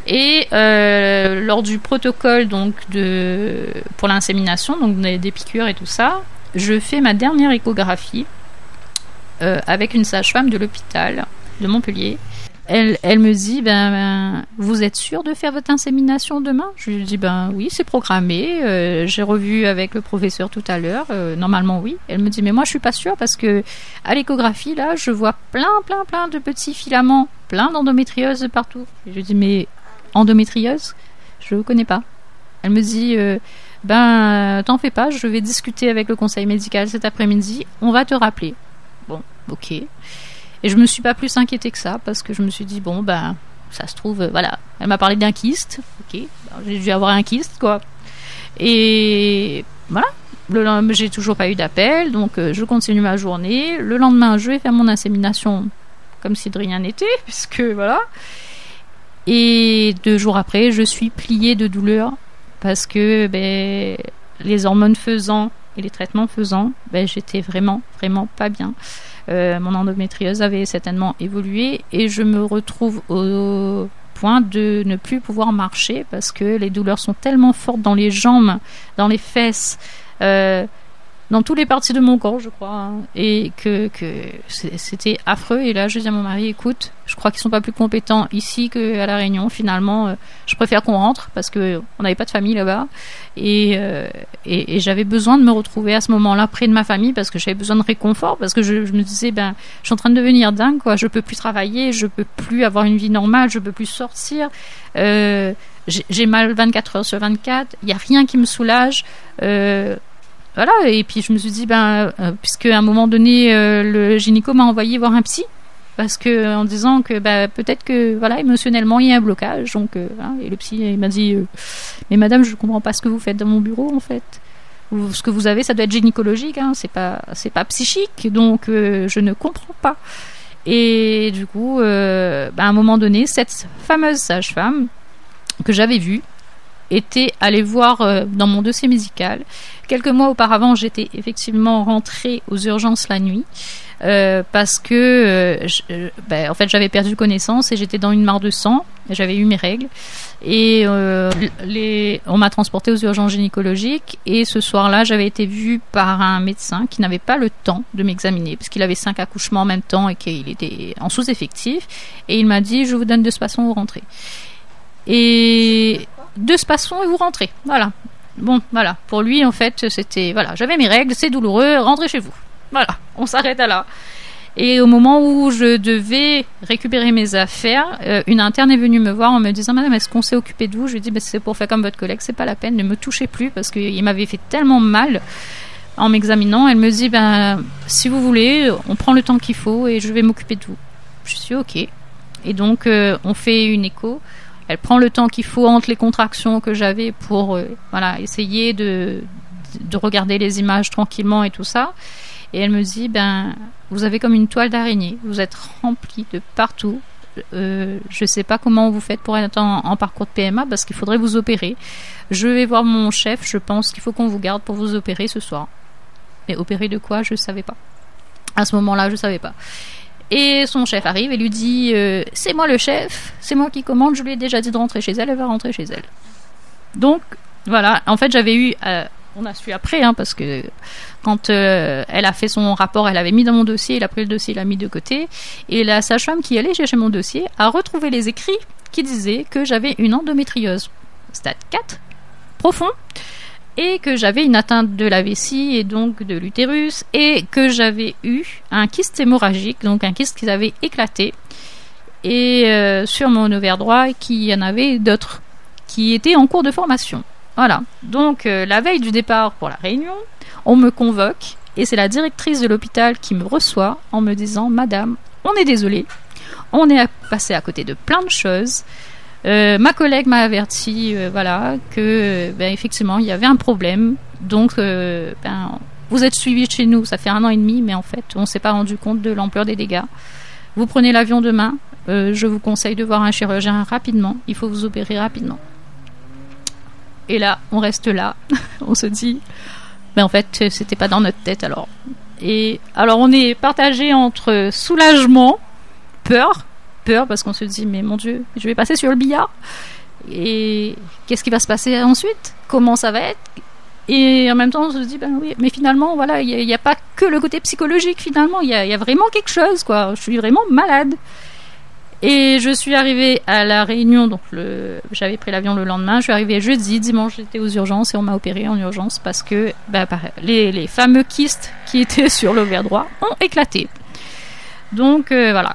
[SPEAKER 3] Et euh, lors du protocole donc de pour l'insémination, donc des, piqûres et tout ça, je fais ma dernière échographie euh, avec une sage-femme de l'hôpital de Montpellier. Elle, elle me dit ben, vous êtes sûr de faire votre insémination demain? Je lui dis ben oui c'est programmé. Euh, J'ai revu avec le professeur tout à l'heure. Normalement oui. Elle me dit mais moi je suis pas sûre parce que à l'échographie là je vois plein plein plein de petits filaments, plein d'endométriose partout. Je lui dis mais endométriose Je ne connais pas. Elle me dit euh, Ben, euh, t'en fais pas, je vais discuter avec le conseil médical cet après-midi, on va te rappeler. Bon, ok. Et je me suis pas plus inquiétée que ça, parce que je me suis dit Bon, ben, ça se trouve, euh, voilà. Elle m'a parlé d'un kyste, ok. Ben, J'ai dû avoir un kyste, quoi. Et voilà. Le j'ai toujours pas eu d'appel, donc je continue ma journée. Le lendemain, je vais faire mon insémination comme si de rien n'était, puisque voilà. Et deux jours après, je suis pliée de douleur parce que ben, les hormones faisant et les traitements faisant, ben, j'étais vraiment, vraiment pas bien. Euh, mon endométriose avait certainement évolué et je me retrouve au point de ne plus pouvoir marcher parce que les douleurs sont tellement fortes dans les jambes, dans les fesses, euh, dans toutes les parties de mon corps, je crois, hein, et que, que c'était affreux. Et là, je dis à mon mari, écoute, je crois qu'ils sont pas plus compétents ici qu'à la Réunion. Finalement, euh, je préfère qu'on rentre parce que on n'avait pas de famille là-bas, et, euh, et, et j'avais besoin de me retrouver à ce moment-là près de ma famille parce que j'avais besoin de réconfort, parce que je, me disais, ben, je suis en train de devenir dingue, quoi. Je peux plus travailler, je peux plus avoir une vie normale, je peux plus sortir. Euh, j'ai mal 24 heures sur 24. Il y a rien qui me soulage. Voilà, et puis je me suis dit, ben, euh, puisque à un moment donné, euh, le gynéco m'a envoyé voir un psy, parce que en disant que ben, peut-être que voilà émotionnellement il y a un blocage, donc euh, voilà, et le psy il m'a dit, euh, mais madame, je comprends pas ce que vous faites dans mon bureau en fait. Ce que vous avez, ça doit être gynécologique, hein, c'est pas c'est pas psychique, donc euh, je ne comprends pas. Et du coup, euh, ben, à un moment donné, cette fameuse sage-femme que j'avais vue était allée voir euh, dans mon dossier médical Quelques mois auparavant, j'étais effectivement rentrée aux urgences la nuit euh, parce que euh, ben, en fait j'avais perdu connaissance et j'étais dans une mare de sang. J'avais eu mes règles et on m'a transportée aux urgences gynécologiques et ce soir-là, j'avais été vue par un médecin qui n'avait pas le temps de m'examiner parce qu'il avait cinq accouchements en même temps et qu'il était en sous-effectif et il m'a dit je vous donne deux passons, vous rentrez. Et deux passons et vous rentrez. Voilà. Bon, voilà. Pour lui, en fait, c'était voilà, j'avais mes règles, c'est douloureux, rentrez chez vous. Voilà, on s'arrête à là. Et au moment où je devais récupérer mes affaires, euh, une interne est venue me voir en me disant Madame, est-ce qu'on s'est occupé de vous? Je lui ai dit bah, C'est pour faire comme votre collègue, c'est pas la peine, ne me touchez plus parce qu'il m'avait fait tellement mal en m'examinant. Elle me dit ben, Si vous voulez, on prend le temps qu'il faut et je vais m'occuper de vous. Je suis OK. Et donc, euh, on fait une écho. Elle prend le temps qu'il faut entre les contractions que j'avais pour euh, voilà, essayer de, de regarder les images tranquillement et tout ça. Et elle me dit, ben, vous avez comme une toile d'araignée, vous êtes rempli de partout. Euh, je ne sais pas comment vous faites pour être en, en parcours de PMA parce qu'il faudrait vous opérer. Je vais voir mon chef, je pense qu'il faut qu'on vous garde pour vous opérer ce soir. Mais opérer de quoi, je ne savais pas. À ce moment-là, je ne savais pas. Et son chef arrive et lui dit euh, C'est moi le chef, c'est moi qui commande, je lui ai déjà dit de rentrer chez elle, elle va rentrer chez elle. Donc, voilà, en fait, j'avais eu euh, on a su après, hein, parce que quand euh, elle a fait son rapport, elle avait mis dans mon dossier, il a pris le dossier, il l'a mis de côté. Et la sage-femme qui allait chercher mon dossier a retrouvé les écrits qui disaient que j'avais une endométriose, stade 4, profond, et que j'avais une atteinte de la vessie et donc de l'utérus, et que j'avais eu un kyste hémorragique, donc un kyste qui avait éclaté, et euh, sur mon ovaire droit, qu'il y en avait d'autres qui étaient en cours de formation. Voilà. Donc euh, la veille du départ pour la réunion, on me convoque et c'est la directrice de l'hôpital qui me reçoit en me disant Madame, on est désolé, on est passé à côté de plein de choses. Euh, ma collègue m'a averti, euh, voilà, que ben, effectivement il y avait un problème. Donc, ben, vous êtes suivi chez nous, ça fait un an et demi, mais en fait, on s'est pas rendu compte de l'ampleur des dégâts. Vous prenez l'avion demain. je vous conseille de voir un chirurgien rapidement. Il faut vous opérer rapidement. Et là, on reste là. on se dit, mais en fait, c'était pas dans notre tête alors. Et alors, on est partagé entre soulagement, peur, peur parce qu'on se dit, mais mon Dieu, je vais passer sur le billard. Et qu'est-ce qui va se passer ensuite? Comment ça va être? Et en même temps, on se dit, ben oui, mais finalement, voilà, il n'y a, pas que le côté psychologique, finalement, il y a, vraiment quelque chose, quoi. Je suis vraiment malade. Et je suis arrivée à la réunion, donc le, j'avais pris l'avion le lendemain. Je suis arrivée jeudi, dimanche j'étais aux urgences et on m'a opéré en urgence parce que bah, les, les fameux kystes qui étaient sur l'ovaire droit ont éclaté. Donc euh, voilà.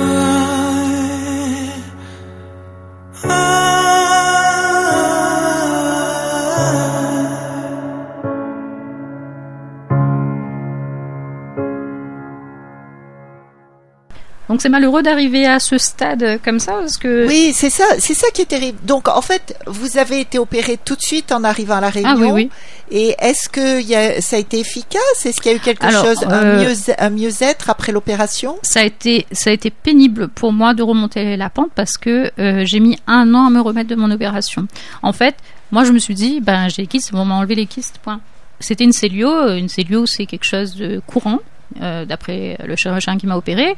[SPEAKER 3] Donc c'est malheureux d'arriver à ce stade comme ça parce que
[SPEAKER 1] oui c'est ça c'est ça qui est terrible. Donc en fait vous avez été opéré tout de suite en arrivant à la réunion.
[SPEAKER 3] Ah, oui, oui.
[SPEAKER 1] Et est-ce que y a, ça a été efficace? Est-ce qu'il y a eu quelque chose un euh, mieux un mieux-être après l'opération?
[SPEAKER 3] Ça a été ça a été pénible pour moi de remonter la pente parce que euh, j'ai mis un an à me remettre de mon opération. En fait moi je me suis dit ben j'ai les kystes, on m'a enlevé les kystes point. C'était une cellule, une cellule c'est quelque chose de courant euh, d'après le chirurgien qui m'a opéré.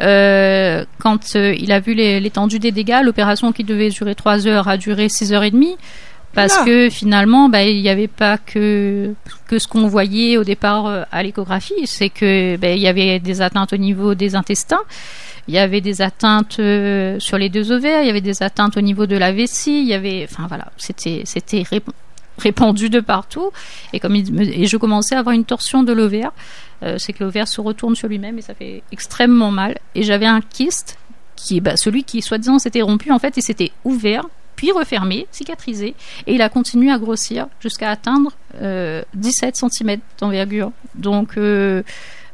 [SPEAKER 3] Euh, quand euh, il a vu l'étendue des dégâts, l'opération qui devait durer 3 heures a duré 6 heures et demie. Parce que finalement, bah, il n'y avait pas que, que ce qu'on voyait au départ à l'échographie, c'est que bah, il y avait des atteintes au niveau des intestins, il y avait des atteintes sur les deux ovaires, il y avait des atteintes au niveau de la vessie, il y avait, enfin voilà, c'était c'était rép- répandu de partout. Et comme il et je commençais à avoir une torsion de l'ovaire, euh, c'est que l'ovaire se retourne sur lui-même et ça fait extrêmement mal. Et j'avais un kyste qui, bah, celui qui soi-disant s'était rompu, en fait, il s'était ouvert, puis refermé, cicatrisé, et il a continué à grossir jusqu'à atteindre euh, 17 cm d'envergure. Donc, euh,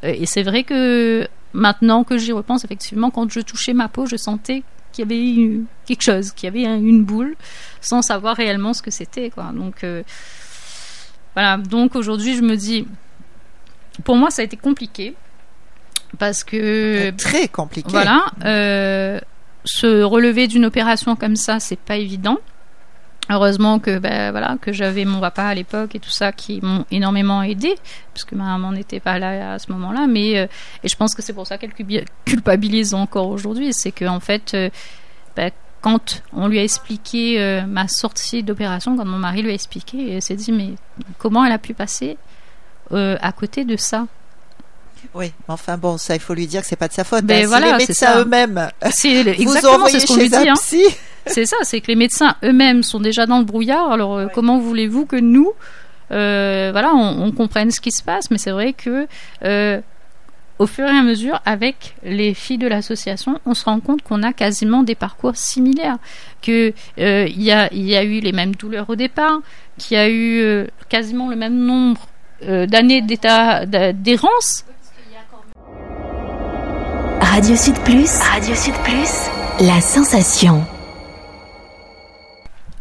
[SPEAKER 3] euh, et c'est vrai que maintenant que j'y repense, effectivement, quand je touchais ma peau, je sentais qu'il y avait quelque chose, qu'il y avait un- une boule, sans savoir réellement ce que c'était. Donc, euh, voilà. Donc aujourd'hui, je me dis, pour moi, ça a été compliqué parce que
[SPEAKER 1] Très compliqué.
[SPEAKER 3] voilà, euh, se relever d'une opération comme ça, c'est pas évident. Heureusement que ben, voilà que j'avais mon papa à l'époque et tout ça qui m'ont énormément aidé parce que ma maman n'était pas là à ce moment-là. Mais euh, et je pense que c'est pour ça qu'elle culpabilise encore aujourd'hui, c'est que en fait, euh, ben, quand on lui a expliqué euh, ma sortie d'opération, quand mon mari lui a expliqué, elle s'est dit mais comment elle a pu passer euh, à côté de ça
[SPEAKER 1] Oui, mais enfin bon, ça, il faut lui dire que c'est pas de sa faute.
[SPEAKER 3] Ben
[SPEAKER 1] hein. Si
[SPEAKER 3] voilà,
[SPEAKER 1] les
[SPEAKER 3] c'est
[SPEAKER 1] médecins
[SPEAKER 3] ça.
[SPEAKER 1] eux-mêmes
[SPEAKER 3] C'est
[SPEAKER 1] vous ont
[SPEAKER 3] exactement c'est ce qu'on lui dit. hein. C'est ça, c'est que les médecins eux-mêmes sont déjà dans le brouillard. Alors euh, comment voulez-vous que nous, euh, voilà, on, on comprenne ce qui se passe? Mais c'est vrai que euh, au fur et à mesure, avec les filles de l'association, on se rend compte qu'on a quasiment des parcours similaires. Que euh, il y a il y a eu les mêmes douleurs au départ, qu'il y a eu euh, quasiment le même nombre euh, d'années d'état d'errance.
[SPEAKER 4] Radio Sud Plus. Radio Sud Plus. La sensation.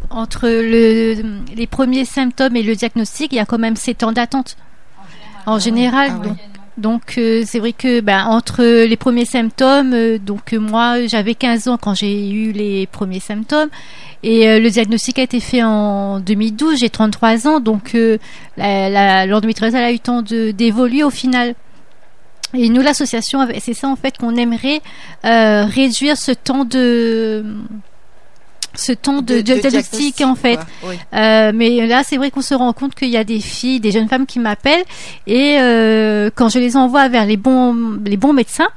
[SPEAKER 2] Entre le, les premiers symptômes et le diagnostic, il y a quand même 7 ans d'attente. En général,
[SPEAKER 1] Ah ouais.
[SPEAKER 2] donc, donc euh, c'est vrai que ben, entre les premiers symptômes, euh, donc euh, moi j'avais 15 ans quand j'ai eu les premiers symptômes et le diagnostic a été fait en 2012, j'ai 33 ans, donc euh, la- la- l'endométriose a eu le temps d'évoluer au final. Et nous l'association, c'est ça en fait qu'on aimerait réduire ce temps de ce temps de, de diagnostic en fait. Euh, mais là, c'est vrai qu'on se rend compte qu'il y a des filles, des jeunes femmes qui m'appellent et euh, quand je les envoie vers les bons, les bons médecins,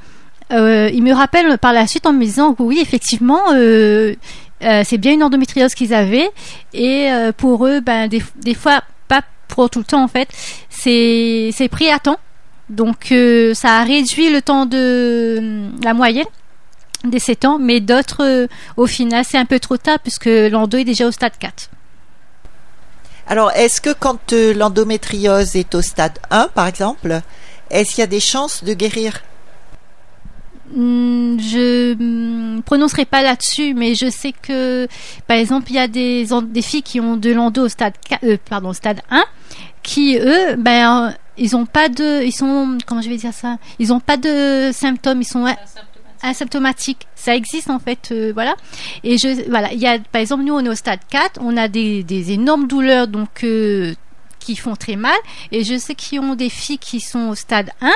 [SPEAKER 2] euh, ils me rappellent par la suite en me disant que oui, effectivement, c'est bien une endométriose qu'ils avaient et pour eux, ben des, des fois, pas pour tout le temps en fait, c'est pris à temps. Donc ça a réduit le temps de la moyenne des 7 ans, mais d'autres, euh, au final, c'est un peu trop tard puisque l'endo est déjà au stade 4.
[SPEAKER 1] Alors, est-ce que quand euh, l'endométriose est au stade 1, par exemple, est-ce qu'il y a des chances de guérir?
[SPEAKER 2] Hmm, Je ne prononcerai pas là-dessus, mais je sais que, par exemple, il y a des, filles qui ont de l'endo au stade, 4 euh, pardon, au stade 1, qui, eux, ben, ils ont pas de, ils sont, comment je vais dire ça, ils ont pas de symptômes, ils sont asymptomatiques. Ça existe en fait, euh, voilà. Et je, voilà, il y a, par exemple, nous on est au stade 4, on a des, des énormes douleurs, donc euh, qui font très mal. Et je sais qu'ils ont des filles qui sont au stade 1,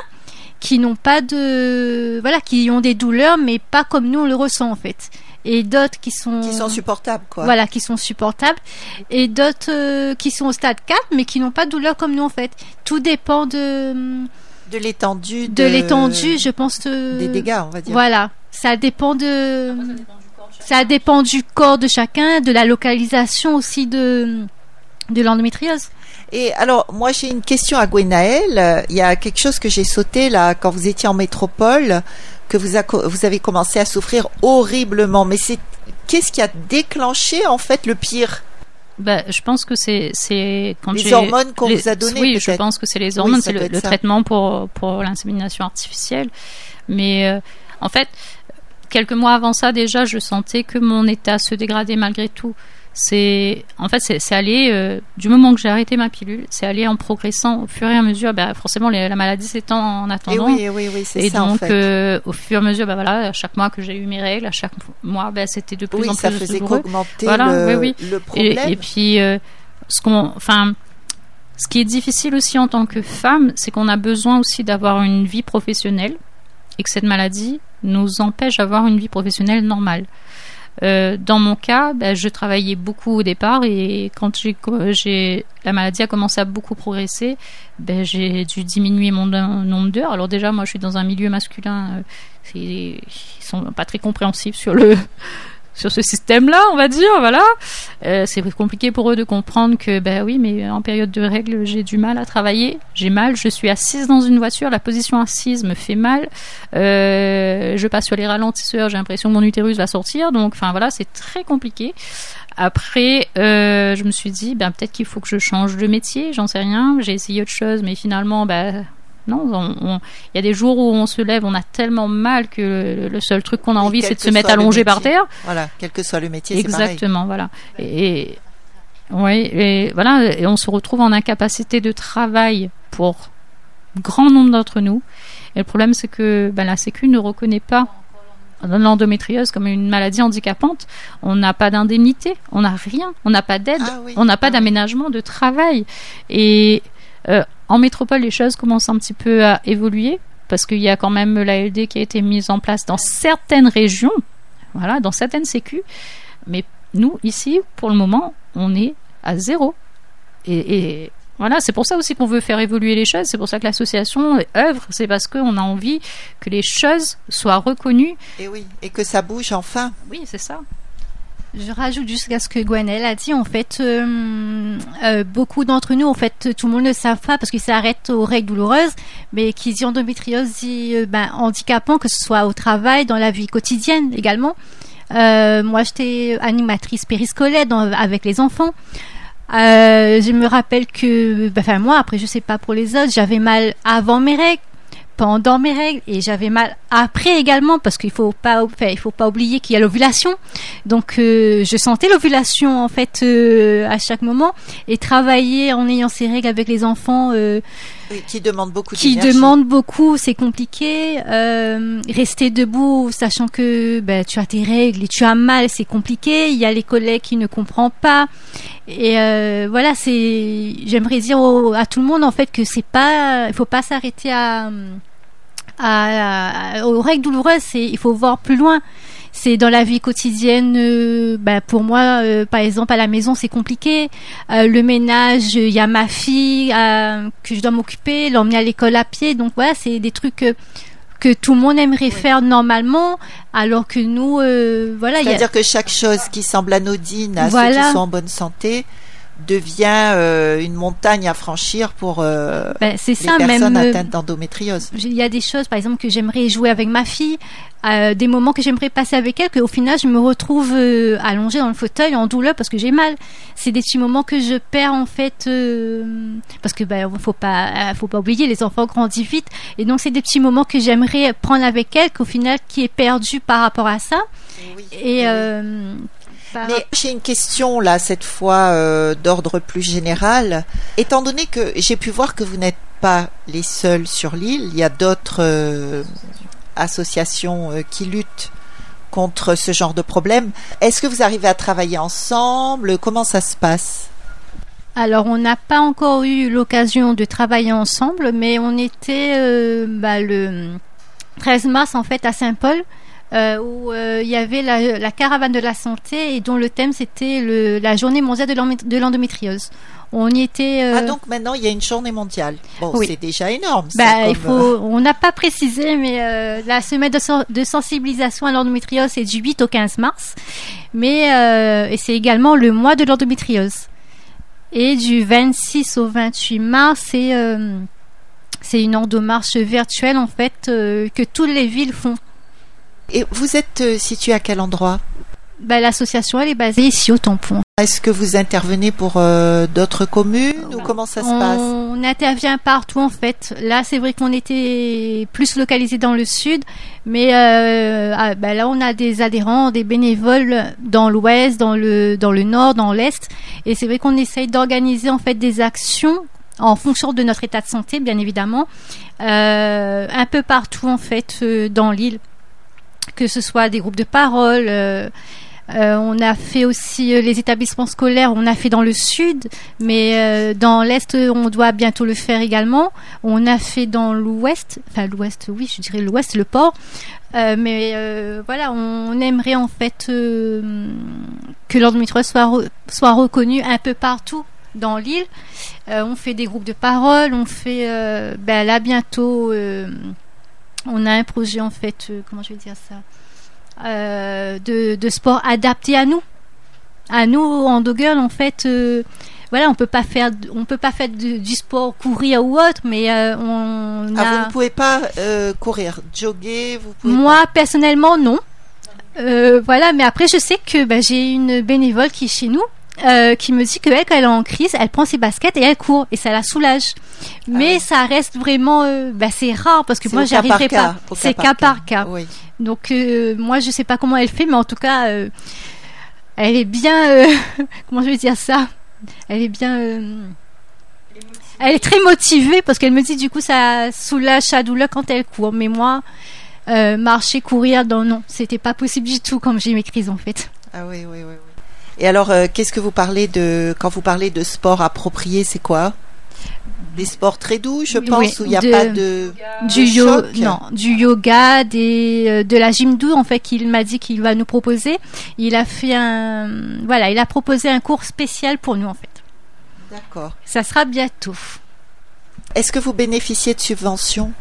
[SPEAKER 2] qui n'ont pas de, voilà, qui ont des douleurs, mais pas comme nous on le ressent en fait. Et d'autres qui sont,
[SPEAKER 1] Qui sont supportables, quoi.
[SPEAKER 2] voilà, qui sont supportables, et d'autres euh, qui sont au stade 4, mais qui n'ont pas de douleur comme nous en fait. Tout dépend de
[SPEAKER 1] De l'étendue.
[SPEAKER 2] de l'étendue, je pense. euh,
[SPEAKER 1] Des dégâts, on va dire.
[SPEAKER 2] voilà, ça dépend de. Ça dépend du corps de chacun, de la localisation aussi de de l'endométriose.
[SPEAKER 1] Et alors, moi, j'ai une question à Gwenaël. Il y a quelque chose que j'ai sauté là quand vous étiez en métropole, que vous, a- vous avez commencé à souffrir horriblement. Mais c'est qu'est-ce qui a déclenché en fait le pire?
[SPEAKER 3] Bah, je pense que c'est c'est quand
[SPEAKER 1] Les hormones qu'on
[SPEAKER 3] les-
[SPEAKER 1] vous a données,
[SPEAKER 3] Oui, je pense que c'est les hormones, c'est le, le traitement pour pour l'insémination artificielle. Mais euh, en fait, quelques mois avant ça, déjà, je sentais que mon état se dégradait malgré tout. C'est en fait c'est allé euh, du moment que j'ai arrêté ma pilule, c'est allé en progressant au fur et à mesure. Bah, forcément, les- la maladie s'étend en
[SPEAKER 1] Et
[SPEAKER 3] attendant.
[SPEAKER 1] oui, eh oui, oui, c'est
[SPEAKER 3] Et
[SPEAKER 1] ça en
[SPEAKER 3] donc,
[SPEAKER 1] fait.
[SPEAKER 3] euh, au fur et à mesure, bah voilà, à chaque mois que j'ai eu mes règles, à chaque mois, bah, c'était de plus
[SPEAKER 1] oui,
[SPEAKER 3] en
[SPEAKER 1] ça
[SPEAKER 3] plus
[SPEAKER 1] faisait
[SPEAKER 3] douloureux.
[SPEAKER 1] qu'augmenter
[SPEAKER 3] Voilà,
[SPEAKER 1] le,
[SPEAKER 3] oui, oui.
[SPEAKER 1] le
[SPEAKER 3] Et,
[SPEAKER 1] problème.
[SPEAKER 3] et puis, euh, ce qu'on, enfin, Ce qui est difficile aussi en tant que femme, c'est qu'on a besoin aussi d'avoir une vie professionnelle et que cette maladie nous empêche d'avoir une vie professionnelle normale. Euh, dans mon cas, ben, je travaillais beaucoup au départ et quand j'ai, la maladie a commencé à beaucoup progresser, ben, j'ai dû diminuer mon nombre d'heures. Alors déjà, moi, je suis dans un milieu masculin, euh, ils sont pas très compréhensifs sur le sur ce système-là, on va dire, voilà. Euh, c'est compliqué pour eux de comprendre que, ben oui, mais en période de règles, j'ai du mal à travailler, j'ai mal, je suis assise dans une voiture, la position assise me fait mal, euh, je passe sur les ralentisseurs, j'ai l'impression que mon utérus va sortir, donc, enfin voilà, c'est très compliqué. Après, euh, je me suis dit, ben peut-être qu'il faut que je change de métier, j'en sais rien. J'ai essayé autre chose, mais finalement, ben non, il y a des jours où on se lève, on a tellement mal que le, seul truc qu'on a envie, c'est de se mettre allongé par terre.
[SPEAKER 1] Voilà, quel que soit le métier.
[SPEAKER 3] Exactement, voilà. Et, oui, et voilà, et on se retrouve en incapacité de travail pour grand nombre d'entre nous. Et le problème, c'est que ben, la Sécu ne reconnaît pas l'endométriose comme une maladie handicapante. On n'a pas d'indemnité, on n'a rien, on n'a pas d'aide, ah on n'a pas ah d'aménagement de travail. Et euh, en métropole, les choses commencent un petit peu à évoluer parce qu'il y a quand même l'ALD qui a été mise en place dans certaines régions, voilà, dans certaines sécu. Mais nous, ici, pour le moment, on est à zéro. Et, voilà, c'est pour ça aussi qu'on veut faire évoluer les choses. C'est pour ça que l'association œuvre. C'est parce qu'on a envie que les choses soient reconnues.
[SPEAKER 1] Et oui, et que ça bouge enfin.
[SPEAKER 3] Oui, c'est ça.
[SPEAKER 2] Je rajoute juste à ce que Gwenelle a dit. En fait, euh, euh, beaucoup d'entre nous, en fait, tout le monde ne savent pas parce qu'ils s'arrêtent aux règles douloureuses, mais qui disent endométriose, euh, ben, handicapant, que ce soit au travail, dans la vie quotidienne également. moi, j'étais animatrice périscolaire avec les enfants. je me rappelle que, ben, enfin moi, après je sais pas pour les autres, j'avais mal avant mes règles pendant mes règles et j'avais mal après également parce qu'il faut pas enfin, il faut pas oublier qu'il y a l'ovulation. Donc euh, je sentais l'ovulation en fait euh, à chaque moment et travailler en ayant ces règles avec les enfants euh,
[SPEAKER 1] qui demandent beaucoup
[SPEAKER 2] qui demandent beaucoup c'est compliqué rester debout sachant que ben, tu as tes règles et tu as mal c'est compliqué. Il y a les collègues qui ne comprennent pas. Et voilà c'est j'aimerais dire à tout le monde en fait que c'est pas il faut pas s'arrêter à à, aux règles douloureuses, c'est il faut voir plus loin. C'est dans la vie quotidienne. Euh, bah, pour moi, euh, par exemple, à la maison, c'est compliqué. Euh, le ménage, il y a ma fille que je dois m'occuper, l'emmener à l'école à pied. Donc voilà, c'est des trucs que tout le monde aimerait faire normalement, alors que nous, voilà.
[SPEAKER 1] C'est-à-dire que chaque chose qui semble anodine à ceux qui sont en bonne santé devient euh, une montagne à franchir pour euh, ben, les ça, personnes même, euh, atteintes d'endométriose.
[SPEAKER 2] Il y a des choses, par exemple, que j'aimerais jouer avec ma fille, des moments que j'aimerais passer avec elle, qu'au final, je me retrouve allongée dans le fauteuil en douleur parce que j'ai mal. C'est des petits moments que je perds en fait, parce que ben, faut pas, faut pas oublier, les enfants grandissent vite, et donc c'est des petits moments que j'aimerais prendre avec elle, qu'au final, qui est perdu par rapport à ça. Oui, et
[SPEAKER 1] mais j'ai une question là, cette fois euh, d'ordre plus général. Étant donné que j'ai pu voir que vous n'êtes pas les seuls sur l'île, il y a d'autres euh, associations euh, qui luttent contre ce genre de problème. Est-ce que vous arrivez à travailler ensemble? Comment ça se passe?
[SPEAKER 2] Alors, on n'a pas encore eu l'occasion de travailler ensemble, mais on était bah, le 13 mars en fait à Saint-Paul euh, où euh, il y avait la, caravane de la santé et dont le thème c'était la journée mondiale de l'endométriose. On y était.
[SPEAKER 1] Euh, ah donc maintenant il y a une journée mondiale. Bon, c'est déjà énorme.
[SPEAKER 2] Bah, il faut. On n'a pas précisé, mais la semaine de, sensibilisation à l'endométriose c'est du 8 au 15 mars, mais et c'est également le mois de l'endométriose. Et du 26 au 28 mars, c'est c'est une endomarche virtuelle en fait que toutes les villes font
[SPEAKER 1] et vous êtes euh, situé à quel endroit?
[SPEAKER 2] Ben, L'association, elle est basée ici au tampon.
[SPEAKER 1] Est-ce que vous intervenez pour euh, d'autres communes ou comment ça se passe?
[SPEAKER 2] On intervient partout en fait. Là, c'est vrai qu'on était plus localisé dans le sud, mais euh, ah, ben là, on a des adhérents, des bénévoles dans l'ouest, dans le dans le nord, dans l'est, et c'est vrai qu'on essaye d'organiser en fait des actions en fonction de notre état de santé, bien évidemment, un peu partout en fait dans l'île que ce soit des groupes de parole, euh, Euh, on a fait aussi euh, les établissements scolaires, on a fait dans le sud, mais dans l'est, on doit bientôt le faire également. On a fait dans l'ouest, enfin l'ouest, oui, je dirais l'ouest, le port. Mais voilà, on aimerait en fait que l'endométriose soit, re- soit reconnu un peu partout dans l'île. On fait des groupes de parole, on fait ben là bientôt on a un projet en fait, euh, comment je vais dire ça, euh, de, de sport adapté à nous. À nous en girl en fait euh, voilà, on peut pas faire on peut pas faire du sport courir ou autre mais on
[SPEAKER 1] Ah, vous ne pouvez pas courir, jogger, vous pouvez
[SPEAKER 2] moi personnellement non. Voilà, mais après je sais que bah, j'ai une bénévole qui est chez nous. Euh, qui me dit que elle, quand elle est en crise, elle prend ses baskets et elle court et ça la soulage. Mais
[SPEAKER 1] ouais.
[SPEAKER 2] ça reste vraiment, euh, bah, c'est rare parce que moi j'arriverai pas. C'est cas par cas.
[SPEAKER 1] Oui.
[SPEAKER 2] Donc euh, moi je sais pas comment elle fait, mais en tout cas euh, elle est bien. euh, comment je vais dire ça? Elle est bien. euh, elle est très motivée parce qu'elle me dit du coup ça soulage sa douleur quand elle court. Mais moi, euh, marcher, courir, non, non, c'était pas possible du tout comme j'ai mes crises en fait.
[SPEAKER 1] Ah oui, oui, oui. oui. Et alors, euh, qu'est-ce que vous parlez de quand vous parlez de sport approprié, c'est quoi? Des sports très doux, je
[SPEAKER 2] Oui,
[SPEAKER 1] pense, où il n'y a
[SPEAKER 2] de-
[SPEAKER 1] pas de
[SPEAKER 2] Du
[SPEAKER 1] de
[SPEAKER 2] yo-
[SPEAKER 1] choc?
[SPEAKER 2] non, du yoga, des euh, de la gym doux en fait qu'il m'a dit qu'il va nous proposer. Il a fait un voilà, il a proposé un cours spécial pour nous en fait.
[SPEAKER 1] D'accord.
[SPEAKER 2] Ça sera bientôt.
[SPEAKER 1] Est-ce que vous bénéficiez de subventions?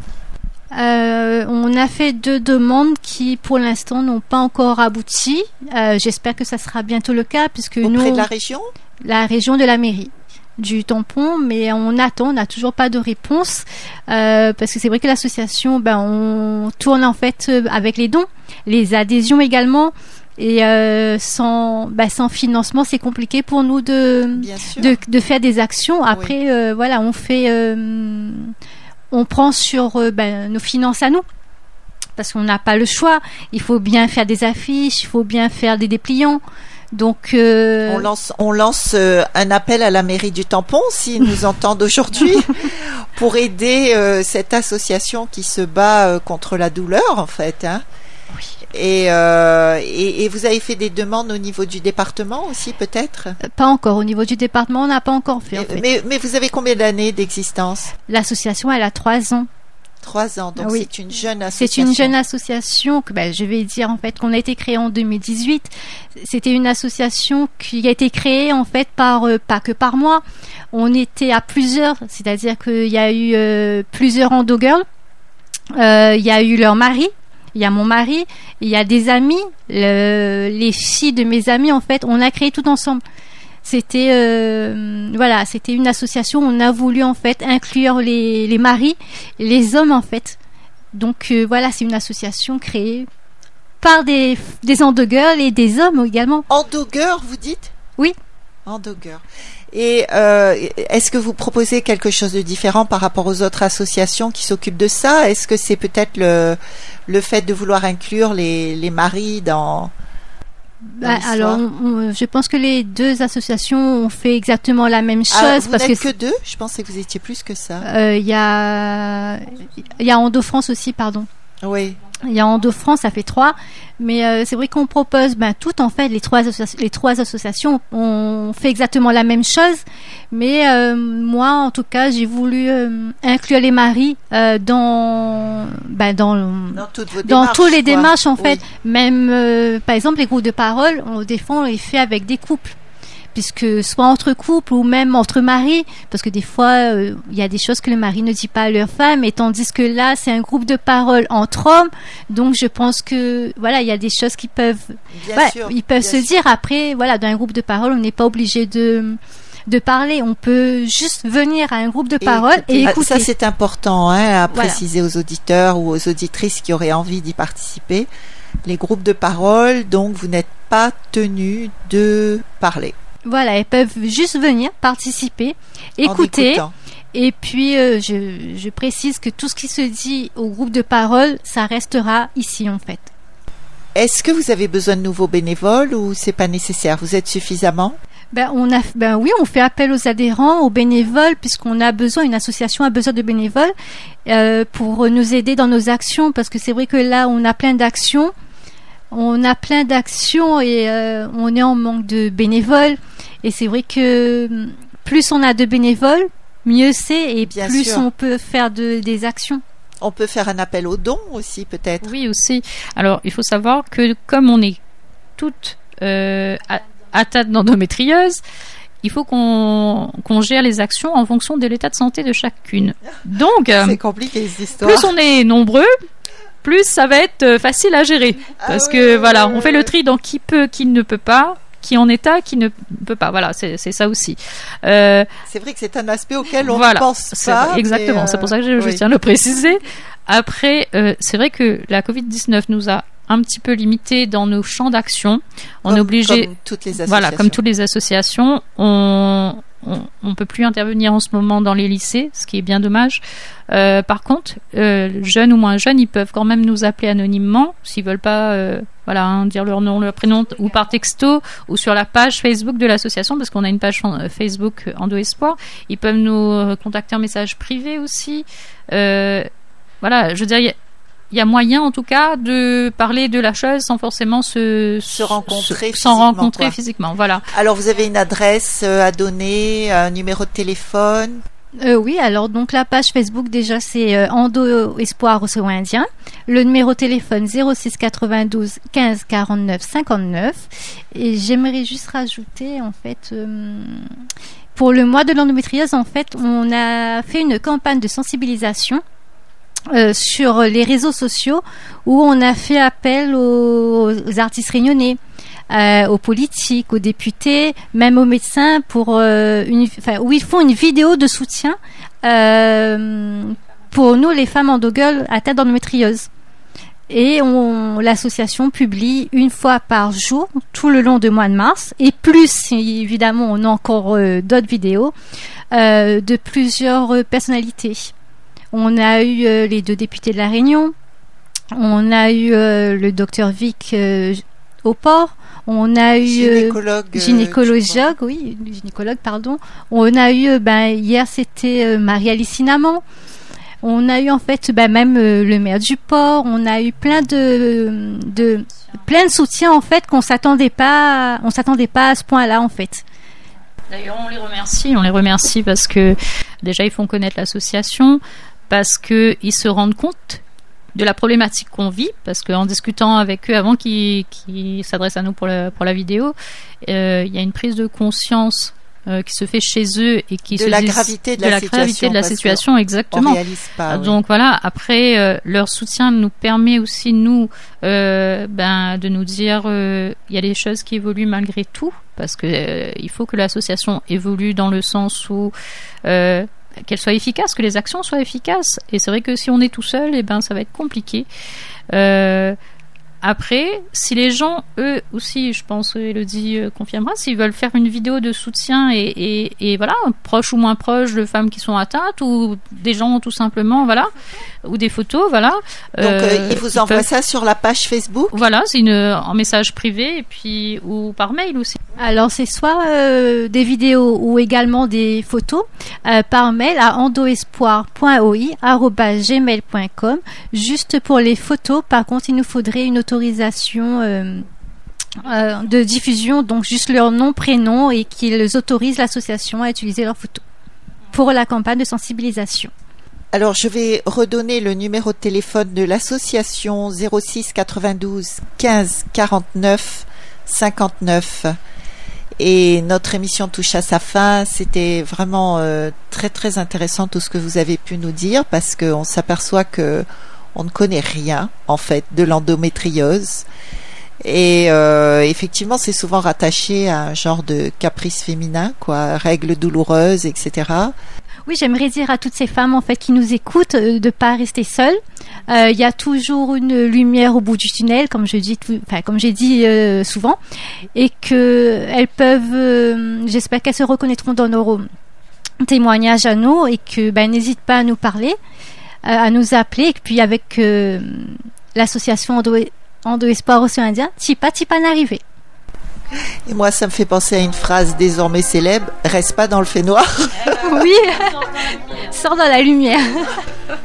[SPEAKER 2] Euh, on a fait deux demandes qui, pour l'instant, n'ont pas encore abouti. Euh, J'espère que ça sera bientôt le cas, puisque
[SPEAKER 1] auprès
[SPEAKER 2] nous,
[SPEAKER 1] de la région?
[SPEAKER 2] la région de la mairie du tampon, mais on attend, on n'a toujours pas de réponse, euh, parce que c'est vrai que l'association, ben, on tourne en fait euh, avec les dons, les adhésions également, et euh, sans, ben, sans financement, c'est compliqué pour nous de, faire des actions. Après, euh, voilà, on fait, euh, on prend sur euh, ben, nos finances à nous. Parce qu'on n'a pas le choix. Il faut bien faire des affiches, il faut bien faire des dépliants. Donc, euh,
[SPEAKER 1] On lance, on lance euh, un appel à la mairie du Tampon, s'ils nous entendent aujourd'hui, pour aider euh, cette association qui se bat contre la douleur, en fait. Hein. Et, euh, et, et vous avez fait des demandes au niveau du département aussi, peut-être?
[SPEAKER 2] Pas encore. Au niveau du département, on n'a pas encore fait. en
[SPEAKER 1] mais,
[SPEAKER 2] fait.
[SPEAKER 1] mais, mais vous avez combien d'années d'existence?
[SPEAKER 2] L'association, elle a trois ans.
[SPEAKER 1] Trois ans, donc
[SPEAKER 2] Ah oui.
[SPEAKER 1] c'est une jeune
[SPEAKER 2] C'est
[SPEAKER 1] association.
[SPEAKER 2] une jeune association que ben, je vais dire en fait qu'on a été créée en 2018. C'était une association qui a été créée en fait par euh, pas que par moi. On était à plusieurs, c'est-à-dire qu'il y a eu euh, plusieurs endo girls. Euh, Il y a eu leur mari, il y a mon mari, il y a des amis, le- les filles de mes amis en fait. On a créé tout ensemble. C'était euh, voilà, c'était une association. On a voulu en fait inclure les, les maris, les hommes en fait. Donc euh, voilà, c'est une association créée par des des et des hommes également.
[SPEAKER 1] Endogueur, vous dites?
[SPEAKER 2] Oui.
[SPEAKER 1] Endogueur. Et euh, est-ce que vous proposez quelque chose de différent par rapport aux autres associations qui s'occupent de ça? Est-ce que c'est peut-être le, le fait de vouloir inclure les, les maris dans...
[SPEAKER 2] Bah, alors, on- je pense que les deux associations ont fait exactement la même chose
[SPEAKER 1] Ah, vous
[SPEAKER 2] parce que
[SPEAKER 1] deux? Je pensais que vous étiez plus que ça.
[SPEAKER 2] euh, il y a il y a Endo France aussi, pardon.
[SPEAKER 1] Oui.
[SPEAKER 2] Il y a Endo France, ça fait trois. Mais euh, c'est vrai qu'on propose, ben, tout en fait, les trois, les trois associations, on fait exactement la même chose. Mais euh, moi, en tout cas, j'ai voulu euh, inclure les maris dans, ben, dans,
[SPEAKER 1] Dans toutes vos
[SPEAKER 2] dans
[SPEAKER 1] démarches,
[SPEAKER 2] tous les
[SPEAKER 1] quoi.
[SPEAKER 2] démarches, en
[SPEAKER 1] Oui.
[SPEAKER 2] fait. Même, par exemple, les groupes de parole, on fois, on les fait avec des couples. Puisque soit entre couples ou même entre maris, parce que des fois, euh, il y a des choses que le mari ne dit pas à leur femme, et tandis que là, c'est un groupe de parole entre hommes. Donc, je pense que, voilà, il y a des choses qui peuvent,
[SPEAKER 1] sûr,
[SPEAKER 2] ils se
[SPEAKER 1] sûr.
[SPEAKER 2] dire après, voilà, dans un groupe de parole, on n'est pas obligé de de parler, on peut juste venir à un groupe de parole et
[SPEAKER 1] Ah,
[SPEAKER 2] écouter.
[SPEAKER 1] Ça, c'est important hein, à
[SPEAKER 2] Voilà.
[SPEAKER 1] préciser aux auditeurs ou aux auditrices qui auraient envie d'y participer. Les groupes de parole, donc, vous n'êtes pas tenus de parler.
[SPEAKER 2] Voilà, ils peuvent juste venir participer, écouter. Et puis, euh, je, je précise que tout ce qui se dit au groupe de parole, ça restera ici en fait.
[SPEAKER 1] Est-ce que vous avez besoin de nouveaux bénévoles ou c'est pas nécessaire? Vous êtes suffisamment?
[SPEAKER 2] Ben, on a, ben oui, on fait appel aux adhérents, aux bénévoles, puisqu'on a besoin, une association a besoin de bénévoles euh, pour nous aider dans nos actions, parce que c'est vrai que là, on a plein d'actions. On a plein d'actions et euh, on est en manque de bénévoles. Et c'est vrai que hum, plus on a de bénévoles, mieux c'est et
[SPEAKER 1] Bien
[SPEAKER 2] plus
[SPEAKER 1] sûr.
[SPEAKER 2] on peut faire de, des actions.
[SPEAKER 1] On peut faire un appel aux dons aussi, peut-être.
[SPEAKER 3] Oui, aussi. Alors, il faut savoir que comme on est toutes euh, atteintes d'endométriose, il faut qu'on gère les actions en fonction de l'état de santé de chacune. Donc, euh,
[SPEAKER 1] C'est compliqué cette histoire.
[SPEAKER 3] plus on est nombreux, plus ça va être euh, facile à gérer.
[SPEAKER 1] Ah
[SPEAKER 3] Parce que voilà, on fait le tri dans qui peut, qui ne peut pas, qui est en état, qui ne peut pas. Voilà, c'est ça aussi. Euh,
[SPEAKER 1] C'est vrai que c'est un aspect auquel on
[SPEAKER 3] voilà,
[SPEAKER 1] ne pense
[SPEAKER 3] c'est
[SPEAKER 1] pas.
[SPEAKER 3] vrai, exactement. C'est pour
[SPEAKER 1] euh,
[SPEAKER 3] ça que je, je
[SPEAKER 1] oui.
[SPEAKER 3] tiens à le préciser. Après, euh, c'est vrai que la Covid-19 nous a un petit peu limité dans nos champs d'action. On
[SPEAKER 1] Comme-
[SPEAKER 3] est obligé,
[SPEAKER 1] comme toutes les associations.
[SPEAKER 3] voilà, comme toutes les associations, on, on, on peut plus intervenir en ce moment dans les lycées, ce qui est bien dommage. Euh, par contre, euh, jeunes ou moins jeunes, ils peuvent quand même nous appeler anonymement s'ils veulent pas, euh, voilà, hein, dire leur nom, leur prénom, ou par texto, ou sur la page Facebook de l'association, parce qu'on a une page Facebook Endo Espoir. Ils peuvent nous contacter en message privé aussi. Voilà, je veux dire, il y a- moyen en tout cas de parler de la chose sans forcément se,
[SPEAKER 1] Se rencontrer
[SPEAKER 3] se- sans
[SPEAKER 1] physiquement,
[SPEAKER 3] rencontrer
[SPEAKER 1] quoi.
[SPEAKER 3] physiquement. Voilà.
[SPEAKER 1] Alors, vous avez une adresse euh, à donner, un numéro de téléphone?
[SPEAKER 2] Euh, oui, alors donc la page Facebook déjà c'est euh, Endo Espoir Océan Indien. Le numéro de téléphone 06 92 15 49 59. Et j'aimerais juste rajouter en fait euh, pour le mois de l'endométriose en fait on a fait une campagne de sensibilisation euh, sur les réseaux sociaux où on a fait appel aux, artistes réunionnais, euh, aux politiques, aux députés, même aux médecins pour euh, une, où ils font une vidéo de soutien pour nous les femmes endogueules atteintes d'endométriose. Et on, l'association publie une fois par jour tout le long du mois de mars et plus évidemment on a encore d'autres vidéos de plusieurs personnalités. On a eu euh, les deux députés de la Réunion. On a eu euh, le docteur Vic euh, au port. On a eu
[SPEAKER 1] Gynécologue.
[SPEAKER 2] gynécologue, oui, gynécologue, pardon. On a eu, ben, hier c'était Marie-Alice. On a eu en fait ben, même le maire du port. On a eu plein de, de plein de soutien en fait qu'on s'attendait pas, on s'attendait pas à ce point-là en fait.
[SPEAKER 3] D'ailleurs, on les remercie. On les remercie parce que déjà ils font connaître l'association, parce que ils se rendent compte de la problématique qu'on vit, parce qu'en discutant avec eux avant qu'ils qu'ils s'adressent à nous pour la, pour la vidéo, euh, il y a une prise de conscience euh, qui se fait chez eux et qui
[SPEAKER 1] De
[SPEAKER 3] se
[SPEAKER 1] la
[SPEAKER 3] disent-
[SPEAKER 1] gravité de
[SPEAKER 3] de
[SPEAKER 1] la
[SPEAKER 3] la gravité
[SPEAKER 1] situation,
[SPEAKER 3] de la situation,
[SPEAKER 1] On
[SPEAKER 3] exactement.
[SPEAKER 1] pas. oui.
[SPEAKER 3] Donc voilà, après euh, leur soutien nous permet aussi nous euh, ben de nous dire il y a des choses qui évoluent malgré tout parce que il faut que l'association évolue dans le sens où qu'elle soit efficace, que les actions soient efficaces. Et c'est vrai que si on est tout seul, et ben ça va être compliqué. Euh, après, si les gens, eux aussi, je pense, Elodie euh, confirmera, s'ils veulent faire une vidéo de soutien et, et, et voilà, proches ou moins proches de femmes qui sont atteintes ou des gens tout simplement, voilà, ou des photos, voilà.
[SPEAKER 1] Donc, euh,
[SPEAKER 3] euh,
[SPEAKER 1] il vous
[SPEAKER 3] ils
[SPEAKER 1] envoie
[SPEAKER 3] peuvent-
[SPEAKER 1] ça sur la page Facebook.
[SPEAKER 3] Voilà, c'est une en message privé et puis ou par mail aussi.
[SPEAKER 2] Alors c'est soit euh, des vidéos ou également des photos euh, par mail à endoespoir.oi@gmail.com. Juste pour les photos, par contre, il nous faudrait une autorisation euh, euh, de diffusion, donc juste leur nom, prénom et qu'ils autorisent l'association à utiliser leurs photos pour la campagne de sensibilisation.
[SPEAKER 1] Alors, je vais redonner le numéro de téléphone de l'association 06 92 15 49 59. Et notre émission touche à sa fin. C'était vraiment euh, très très intéressant tout ce que vous avez pu nous dire parce qu'on s'aperçoit que on ne connaît rien en fait de l'endométriose. Et euh, effectivement, c'est souvent rattaché à un genre de caprice féminin, quoi, règles douloureuses, etc.
[SPEAKER 2] Oui, j'aimerais dire à toutes ces femmes en fait qui nous écoutent euh, de pas rester seules. Euh, Il y a toujours une lumière au bout du tunnel, comme je dis, enfin comme j'ai dit euh, souvent, et que elles peuvent, euh, j'espère qu'elles se reconnaîtront dans nos témoignages à nous et que ben n'hésite pas à nous parler, à nous appeler, et puis avec l'association Endo, Endo Espoir Océan Indien, Tipa Tipa n'arriver.
[SPEAKER 1] Et moi, ça me fait penser à une phrase désormais célèbre reste pas dans le fait noir.
[SPEAKER 2] Oui, sors dans la lumière.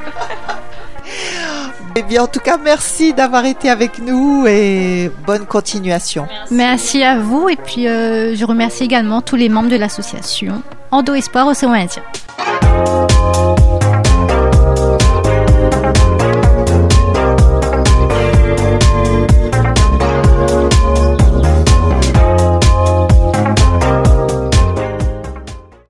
[SPEAKER 1] Eh bien, en tout cas, merci d'avoir été avec nous et bonne continuation.
[SPEAKER 2] Merci à vous et puis euh, je remercie également tous les membres de l'association Endo Espoir Océan Indien.